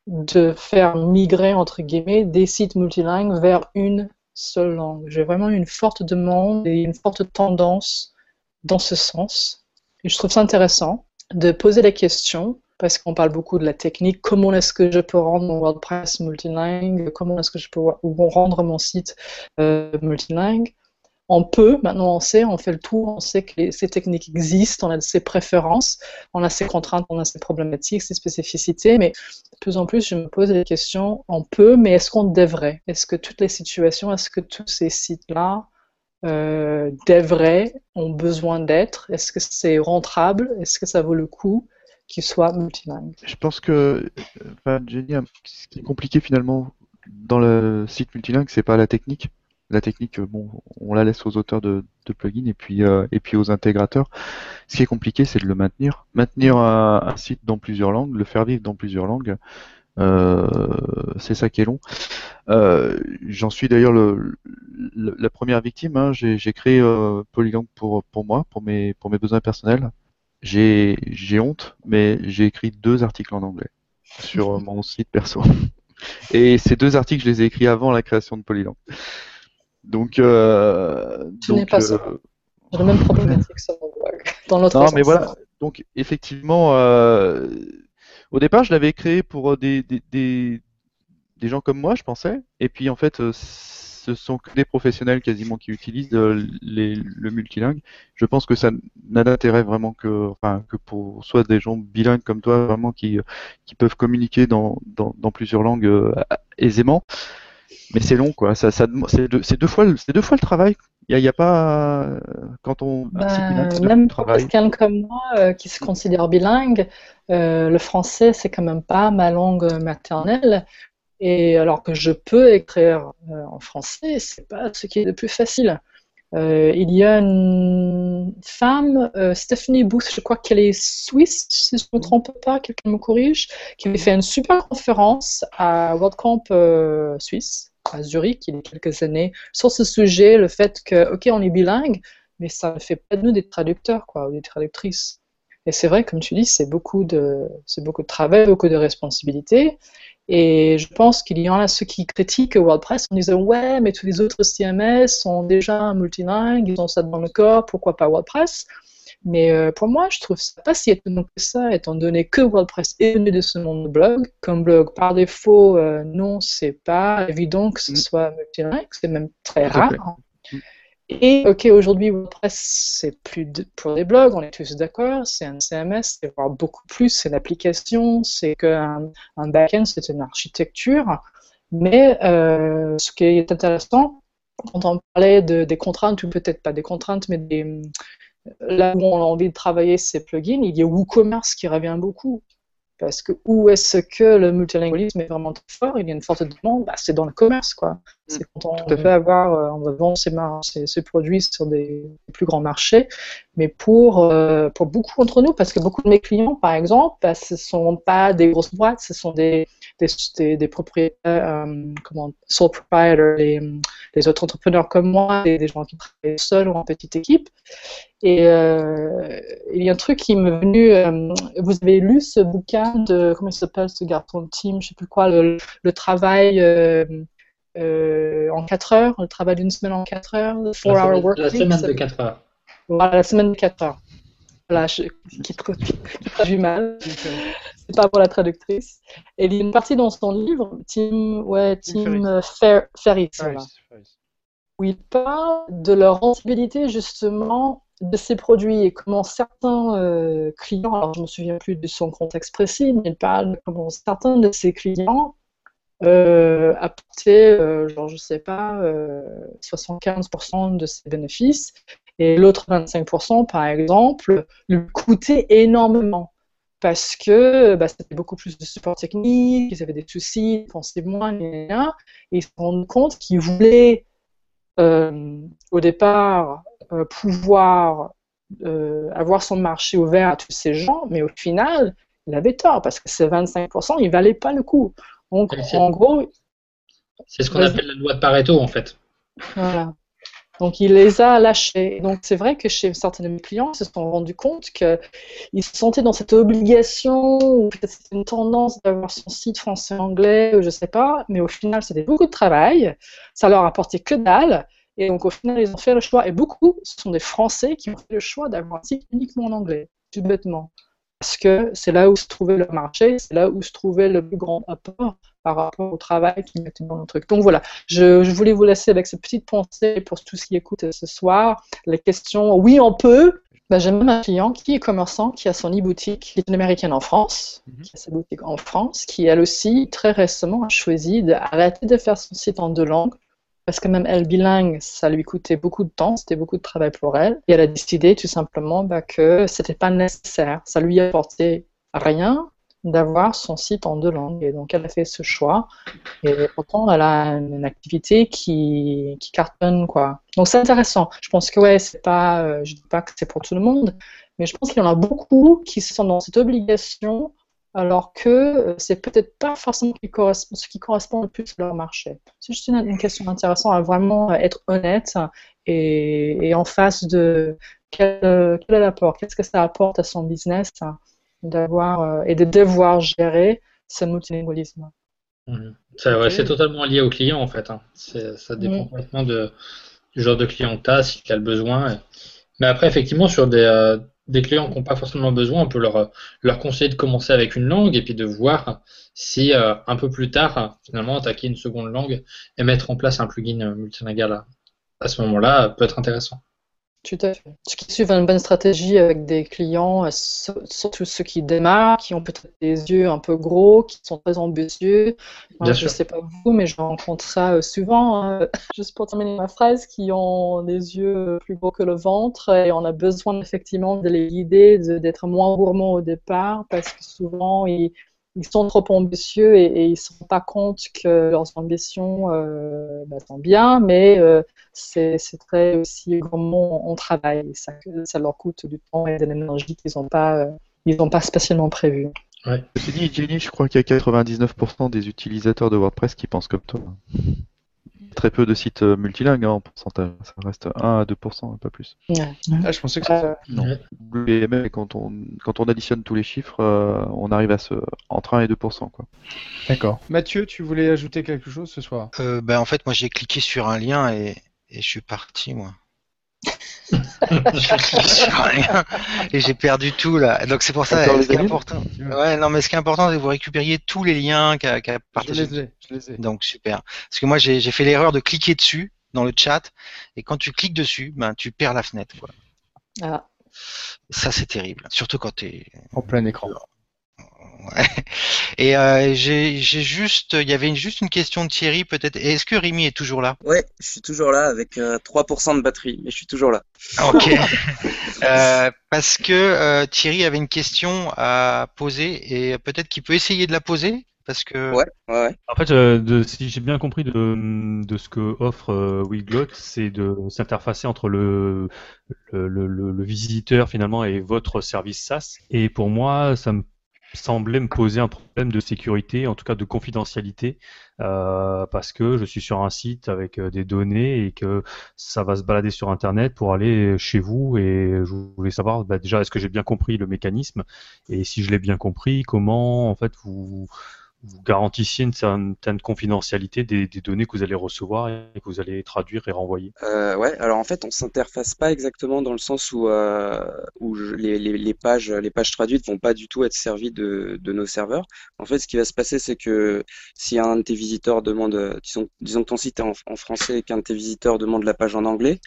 de faire migrer, entre guillemets, des sites multilingues vers une seule langue. J'ai vraiment une forte demande et une forte tendance dans ce sens. Et je trouve ça intéressant de poser la question, parce qu'on parle beaucoup de la technique, comment est-ce que je peux rendre mon WordPress multilingue, comment est-ce que je peux rendre mon site euh, multilingue? On peut, maintenant on sait, on fait le tour, on sait que ces techniques existent, on a ses préférences, on a ses contraintes, on a ses problématiques, ses spécificités, mais de plus en plus je me pose des questions, on peut, mais est-ce qu'on devrait? Est-ce que toutes les situations, est-ce que tous ces sites-là euh, des vrais ont besoin d'être? Est-ce que c'est rentable Est-ce que ça vaut le coup qu'ils soient multilingues? Je pense que, enfin, Jenny, ce qui est compliqué finalement dans le site multilingue, c'est pas la technique. La technique, bon, on la laisse aux auteurs de, plugins et puis euh, et puis aux intégrateurs. Ce qui est compliqué, c'est de le maintenir. Maintenir un, site dans plusieurs langues, le faire vivre dans plusieurs langues, euh, c'est ça qui est long. Euh, j'en suis d'ailleurs le, la première victime. Hein. J'ai créé Polylang pour pour moi, pour mes pour mes besoins personnels. J'ai j'ai honte, mais j'ai écrit deux articles en anglais sur mon site perso. <laughs> Et ces deux articles, je les ai écrits avant la création de Polylang. Donc, euh, Ce n'est pas ça. Euh, J'ai le même <laughs> problématique. <laughs> Dans l'autre Non, mais voilà. Donc, effectivement, euh, au départ, je l'avais créé pour des, des, des, des, gens comme moi, je pensais. Et puis, en fait, ce sont que des professionnels quasiment qui utilisent les, le multilingue. Je pense que ça n'a d'intérêt vraiment que, enfin, que pour soit des gens bilingues comme toi, vraiment qui, qui peuvent communiquer dans, dans, dans plusieurs langues aisément mais c'est long quoi. Ça, ça c'est deux, deux, fois, c'est deux fois le travail. Il n'y a, a, pas quand on bah, même pour quelqu'un comme moi euh, qui se considère bilingue, euh, le français c'est quand même pas ma langue maternelle. Et alors que je peux écrire euh, en français, c'est pas ce qui est le plus facile. Il y a une femme, Stephanie Booth, je crois qu'elle est suisse, si je ne me trompe pas, quelqu'un me corrige, qui avait fait une super conférence à WorldCamp Suisse à Zurich il y a quelques années sur ce sujet, le fait que, ok, on est bilingue, mais ça ne fait pas de nous des traducteurs, quoi, ou des traductrices. Et c'est vrai, comme tu dis, c'est beaucoup de, c'est beaucoup de travail, beaucoup de responsabilités. Et je pense qu'il y en a ceux qui critiquent WordPress en disant ouais, mais tous les autres CMS sont déjà multilingues, ils ont ça dans le corps, pourquoi pas WordPress? Mais euh, pour moi, je trouve ça pas si étonnant que ça, étant donné que WordPress est venu de ce monde de blog. Comme blog, par défaut, euh, non, c'est pas évident que ce mm. soit multilingue, c'est même très rare. Et ok, aujourd'hui, WordPress, c'est plus pour des blogs, on est tous d'accord, c'est un CMS, c'est voire beaucoup plus, c'est une application, c'est qu'un un backend, c'est une architecture. Mais euh, ce qui est intéressant, quand on parlait de, des contraintes, ou peut-être pas des contraintes, mais des, là où on a envie de travailler ces plugins, il y a WooCommerce qui revient beaucoup. Parce que où est-ce que le multilingualisme est vraiment fort? Il y a une forte demande, bah, c'est dans le commerce, quoi. Mm. C'est quand on peut avoir, euh, on va vendre ses, produits sur des, plus grands marchés. Mais pour, euh, pour beaucoup d'entre nous, parce que beaucoup de mes clients, par exemple, bah, ce ne sont pas des grosses boîtes, ce sont des, des, des, propriétaires, euh, comment, sole proprietors, les, les, autres entrepreneurs comme moi, des, des gens qui travaillent seuls ou en petite équipe. Et euh, il y a un truc qui m'est venu. Euh, vous avez lu ce bouquin de comment il s'appelle ce garçon de team, je sais plus quoi, le, le travail en 4 heures, le travail d'une semaine en 4 heures, le 4 hour work La semaine de 4 heures. Voilà, la semaine de 4 heures. Voilà, je, qui, traduit mal. C'est pas pour la traductrice. Et il y a une partie dans son livre, Tim, ouais, Tim Ferriss, voilà, où il parle de leur rentabilité justement de ces produits et comment certains euh, clients, alors je me souviens plus de son contexte précis, mais il parle de comment certains de ses clients euh, apportaient, euh, genre je sais pas, 75% de ses bénéfices et l'autre 25% par exemple lui coûtait énormément parce que bah, c'était beaucoup plus de support technique, ils avaient des soucis, ils pensaient moins, et ils se rendent compte qu'ils voulaient au départ euh, pouvoir euh, avoir son marché ouvert à tous ces gens, mais au final, il avait tort parce que ces 25%, il ne valait pas le coup. Donc, en gros. C'est ce qu'on appelle la loi de Pareto, en fait. Voilà. Donc, il les a lâchés. Donc, c'est vrai que chez certains de mes clients, ils se sont rendus compte qu'ils se sentaient dans cette obligation, ou peut-être c'était une tendance d'avoir son site français-anglais, je ne sais pas, mais au final, c'était beaucoup de travail. Ça leur apportait que dalle. Et donc, au final, ils ont fait le choix, et beaucoup, ce sont des Français qui ont fait le choix d'avoir un site uniquement en anglais, tout bêtement. Parce que c'est là où se trouvait le marché, c'est là où se trouvait le plus grand apport par rapport au travail qu'ils mettaient dans le truc. Donc voilà, je, voulais vous laisser avec cette petite pensée pour tous qui écoutent ce soir. Les questions, oui, on peut. Ben, J'ai même un client qui est commerçant, qui a son e-boutique, qui est une américaine en France, mhm. qui a sa boutique en France, qui elle aussi, très récemment, a choisi d'arrêter de faire son site en deux langues parce que même elle bilingue, ça lui coûtait beaucoup de temps, c'était beaucoup de travail pour elle. Et elle a décidé tout simplement bah, que c'était pas nécessaire. Ça lui apportait rien d'avoir son site en deux langues. Et donc elle a fait ce choix. Et pourtant, elle a une activité qui, qui cartonne, quoi. Donc c'est intéressant. Je pense que ouais, c'est pas, euh, je dis pas que c'est pour tout le monde, mais je pense qu'il y en a beaucoup qui sont dans cette obligation alors que euh, c'est peut-être pas forcément ce qui correspond le plus à leur marché. C'est juste une, question intéressante à vraiment être honnête et, en face de quel, quel est l'apport, qu'est-ce que ça apporte à son business? D'avoir euh, et de devoir gérer ce multilingualisme. Mmh. C'est totalement lié au client en fait. Hein. Ça dépend complètement de, du genre de client que tu as, si tu as le besoin. Mais après, effectivement, sur des, euh, des clients qui n'ont pas forcément besoin, on peut leur, leur conseiller de commencer avec une langue et puis de voir si euh, un peu plus tard, finalement, attaquer une seconde langue et mettre en place un plugin multilingual à ce moment-là peut être intéressant. Tout à fait. Ceux qui suivent une bonne stratégie avec des clients, euh, surtout ceux qui démarrent, qui ont peut-être des yeux un peu gros, qui sont très ambitieux. je ne sais pas vous, mais je rencontre ça euh, souvent. Hein. <laughs> Juste pour terminer ma phrase, qui ont des yeux plus gros que le ventre et on a besoin effectivement de les guider, d'être moins gourmands au départ parce que souvent ils ils sont trop ambitieux et, ils ne se rendent pas compte que leurs ambitions euh, bah, sont bien, mais euh, c'est très aussi gourmand en travail. Ça, ça, leur coûte du temps et de l'énergie qu'ils n'ont pas, euh, pas spécialement prévu. Ouais. Jenny, je crois qu'il y a 99% des utilisateurs de WordPress qui pensent comme toi très peu de sites euh, multilingues hein, en pourcentage. Ça reste 1 à 2%, pas plus. Ah, je pensais que c'était Non. quand on, quand on additionne tous les chiffres, euh, on arrive à ce, entre 1 et 2%. Quoi. D'accord. Mathieu, tu voulais ajouter quelque chose ce soir? Euh, ben, En fait, moi j'ai cliqué sur un lien et, et je suis parti, moi. <laughs> et j'ai perdu tout là. Donc c'est pour ça. Ce qui est important. Ouais, non, mais ce qui est important, c'est que vous récupériez tous les liens qu'a qu partagé. Je les ai, Donc super. Parce que moi j'ai fait l'erreur de cliquer dessus dans le chat et quand tu cliques dessus, ben tu perds la fenêtre. Quoi. Ah. Ça c'est terrible, surtout quand tu es en plein écran. Et euh, j'ai juste, il y avait juste une question de Thierry peut-être. Est-ce que Rémi est toujours là? Ouais, je suis toujours là avec 3% euh, de batterie, mais je suis toujours là. Ok. <laughs> euh, parce que euh, Thierry avait une question à poser et peut-être qu'il peut essayer de la poser. Parce que... Ouais, ouais. En fait, de, si j'ai bien compris de, de ce que offre Wiglot, c'est de s'interfacer entre le le, le, le, visiteur finalement et votre service SaaS. Et pour moi, ça me semblait me poser un problème de sécurité, en tout cas de confidentialité, euh, parce que je suis sur un site avec euh, des données et que ça va se balader sur Internet pour aller chez vous. Et je voulais savoir bah, déjà est-ce que j'ai bien compris le mécanisme et si je l'ai bien compris, comment en fait vous vous garantissiez une certaine confidentialité des, données que vous allez recevoir et que vous allez traduire et renvoyer euh, Ouais, alors en fait, on s'interface pas exactement dans le sens où, euh, les, pages, les pages traduites vont pas du tout être servies de, nos serveurs. En fait, ce qui va se passer, c'est que si un de tes visiteurs demande, disons, disons que ton site est en, en français et qu'un de tes visiteurs demande la page en anglais,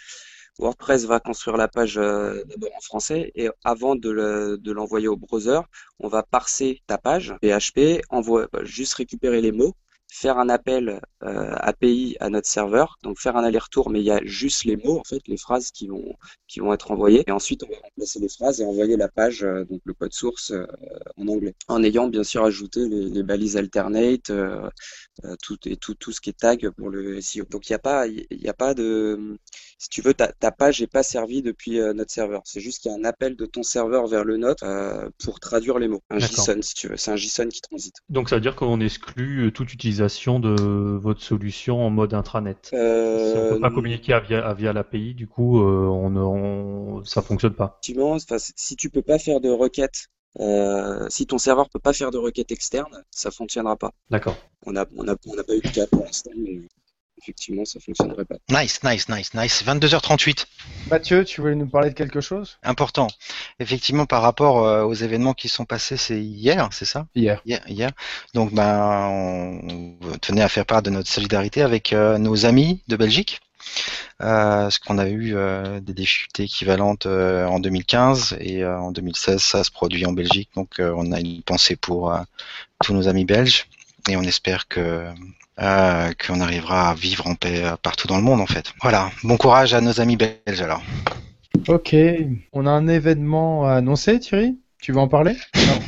WordPress va construire la page euh, d'abord en français et avant de l'envoyer au browser, on va parser ta page PHP, envoie, juste récupérer les mots faire un appel euh, API à notre serveur, donc faire un aller-retour, mais il y a juste les mots, en fait, les phrases qui vont, qui vont être envoyées. Et ensuite, on va remplacer les phrases et envoyer la page, euh, donc le code source euh, en anglais. En ayant bien sûr ajouté les, les balises alternate, tout, et tout, tout ce qui est tag pour le SEO. Donc il n'y a, pas, y a pas de... Si tu veux, ta, ta page n'est pas servie depuis notre serveur. C'est juste qu'il y a un appel de ton serveur vers le nôtre pour traduire les mots. Un JSON, si tu veux. C'est un JSON qui transite. Donc ça veut dire qu'on exclut toute de votre solution en mode intranet. Euh... Si on peut pas communiquer via, via l'API, du coup, euh, on, on, ça fonctionne pas. Si tu peux pas faire de requête, euh, si ton serveur peut pas faire de requête externe, ça fonctionnera pas. D'accord. On a, on a, on a pas eu de cas pour l'instant, mais effectivement, ça fonctionnerait pas. Nice, nice, nice, nice. 22h38. Mathieu, tu voulais nous parler de quelque chose? Important. Effectivement, par rapport euh, aux événements qui sont passés, c'est hier, c'est ça? Hier. Hier, hier. Donc, ben, on tenait à faire part de notre solidarité avec euh, nos amis de Belgique. Euh, parce qu'on a eu euh, des difficultés équivalentes euh, en 2015 et euh, en 2016 ça se produit en Belgique donc on a une pensée pour tous nos amis belges et on espère que euh, qu'on arrivera à vivre en paix euh, partout dans le monde en fait. Voilà, bon courage à nos amis belges alors. Ok, on a un événement à annoncer Thierry? Tu veux en parler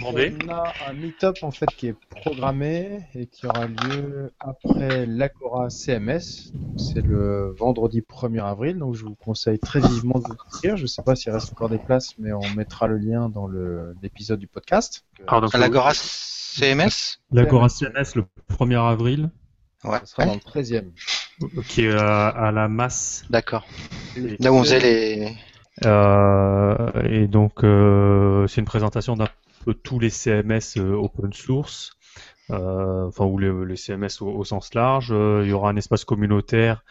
On a un meet-up en fait qui est programmé et qui aura lieu après l'Agora CMS. C'est le vendredi 1er avril, donc je vous conseille très vivement de vous inscrire. Je ne sais pas s'il reste encore des places, mais on mettra le lien dans l'épisode du podcast. L'Agora CMS L'Agora CMS le 1er avril. Ouais. Ça sera dans le 13e. Qui est à, la masse. D'accord. Là où on faisait les, et donc, euh, c'est une présentation d'un peu tous les CMS euh, open source, enfin, ou les, CMS au, sens large. il y aura un espace communautaire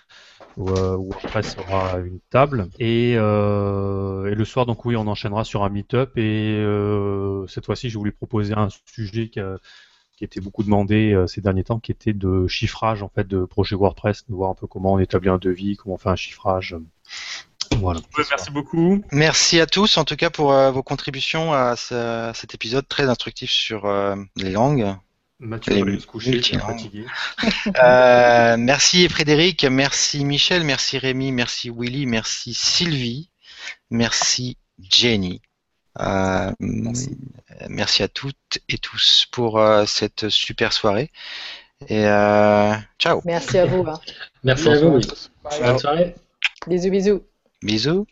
où, WordPress aura une table. Et, le soir, donc oui, on enchaînera sur un meet-up. Et cette fois-ci, je voulais proposer un sujet qui, qui était beaucoup demandé ces derniers temps, qui était de chiffrage en fait de projet WordPress, de voir un peu comment on établit un devis, comment on fait un chiffrage. Voilà. merci beaucoup. Merci à tous, en tout cas, pour euh, vos contributions à cet épisode très instructif sur euh, les langues. Mathieu va se coucher, fatigué. <laughs> euh, merci Frédéric, merci Michel, merci Rémi, merci Willy, merci Sylvie, merci Jenny. Euh, merci. à toutes et tous pour cette super soirée. Et ciao. Merci à vous. Hein. Merci à vous. Bonne soirée. Bisous, bisous. Bisous.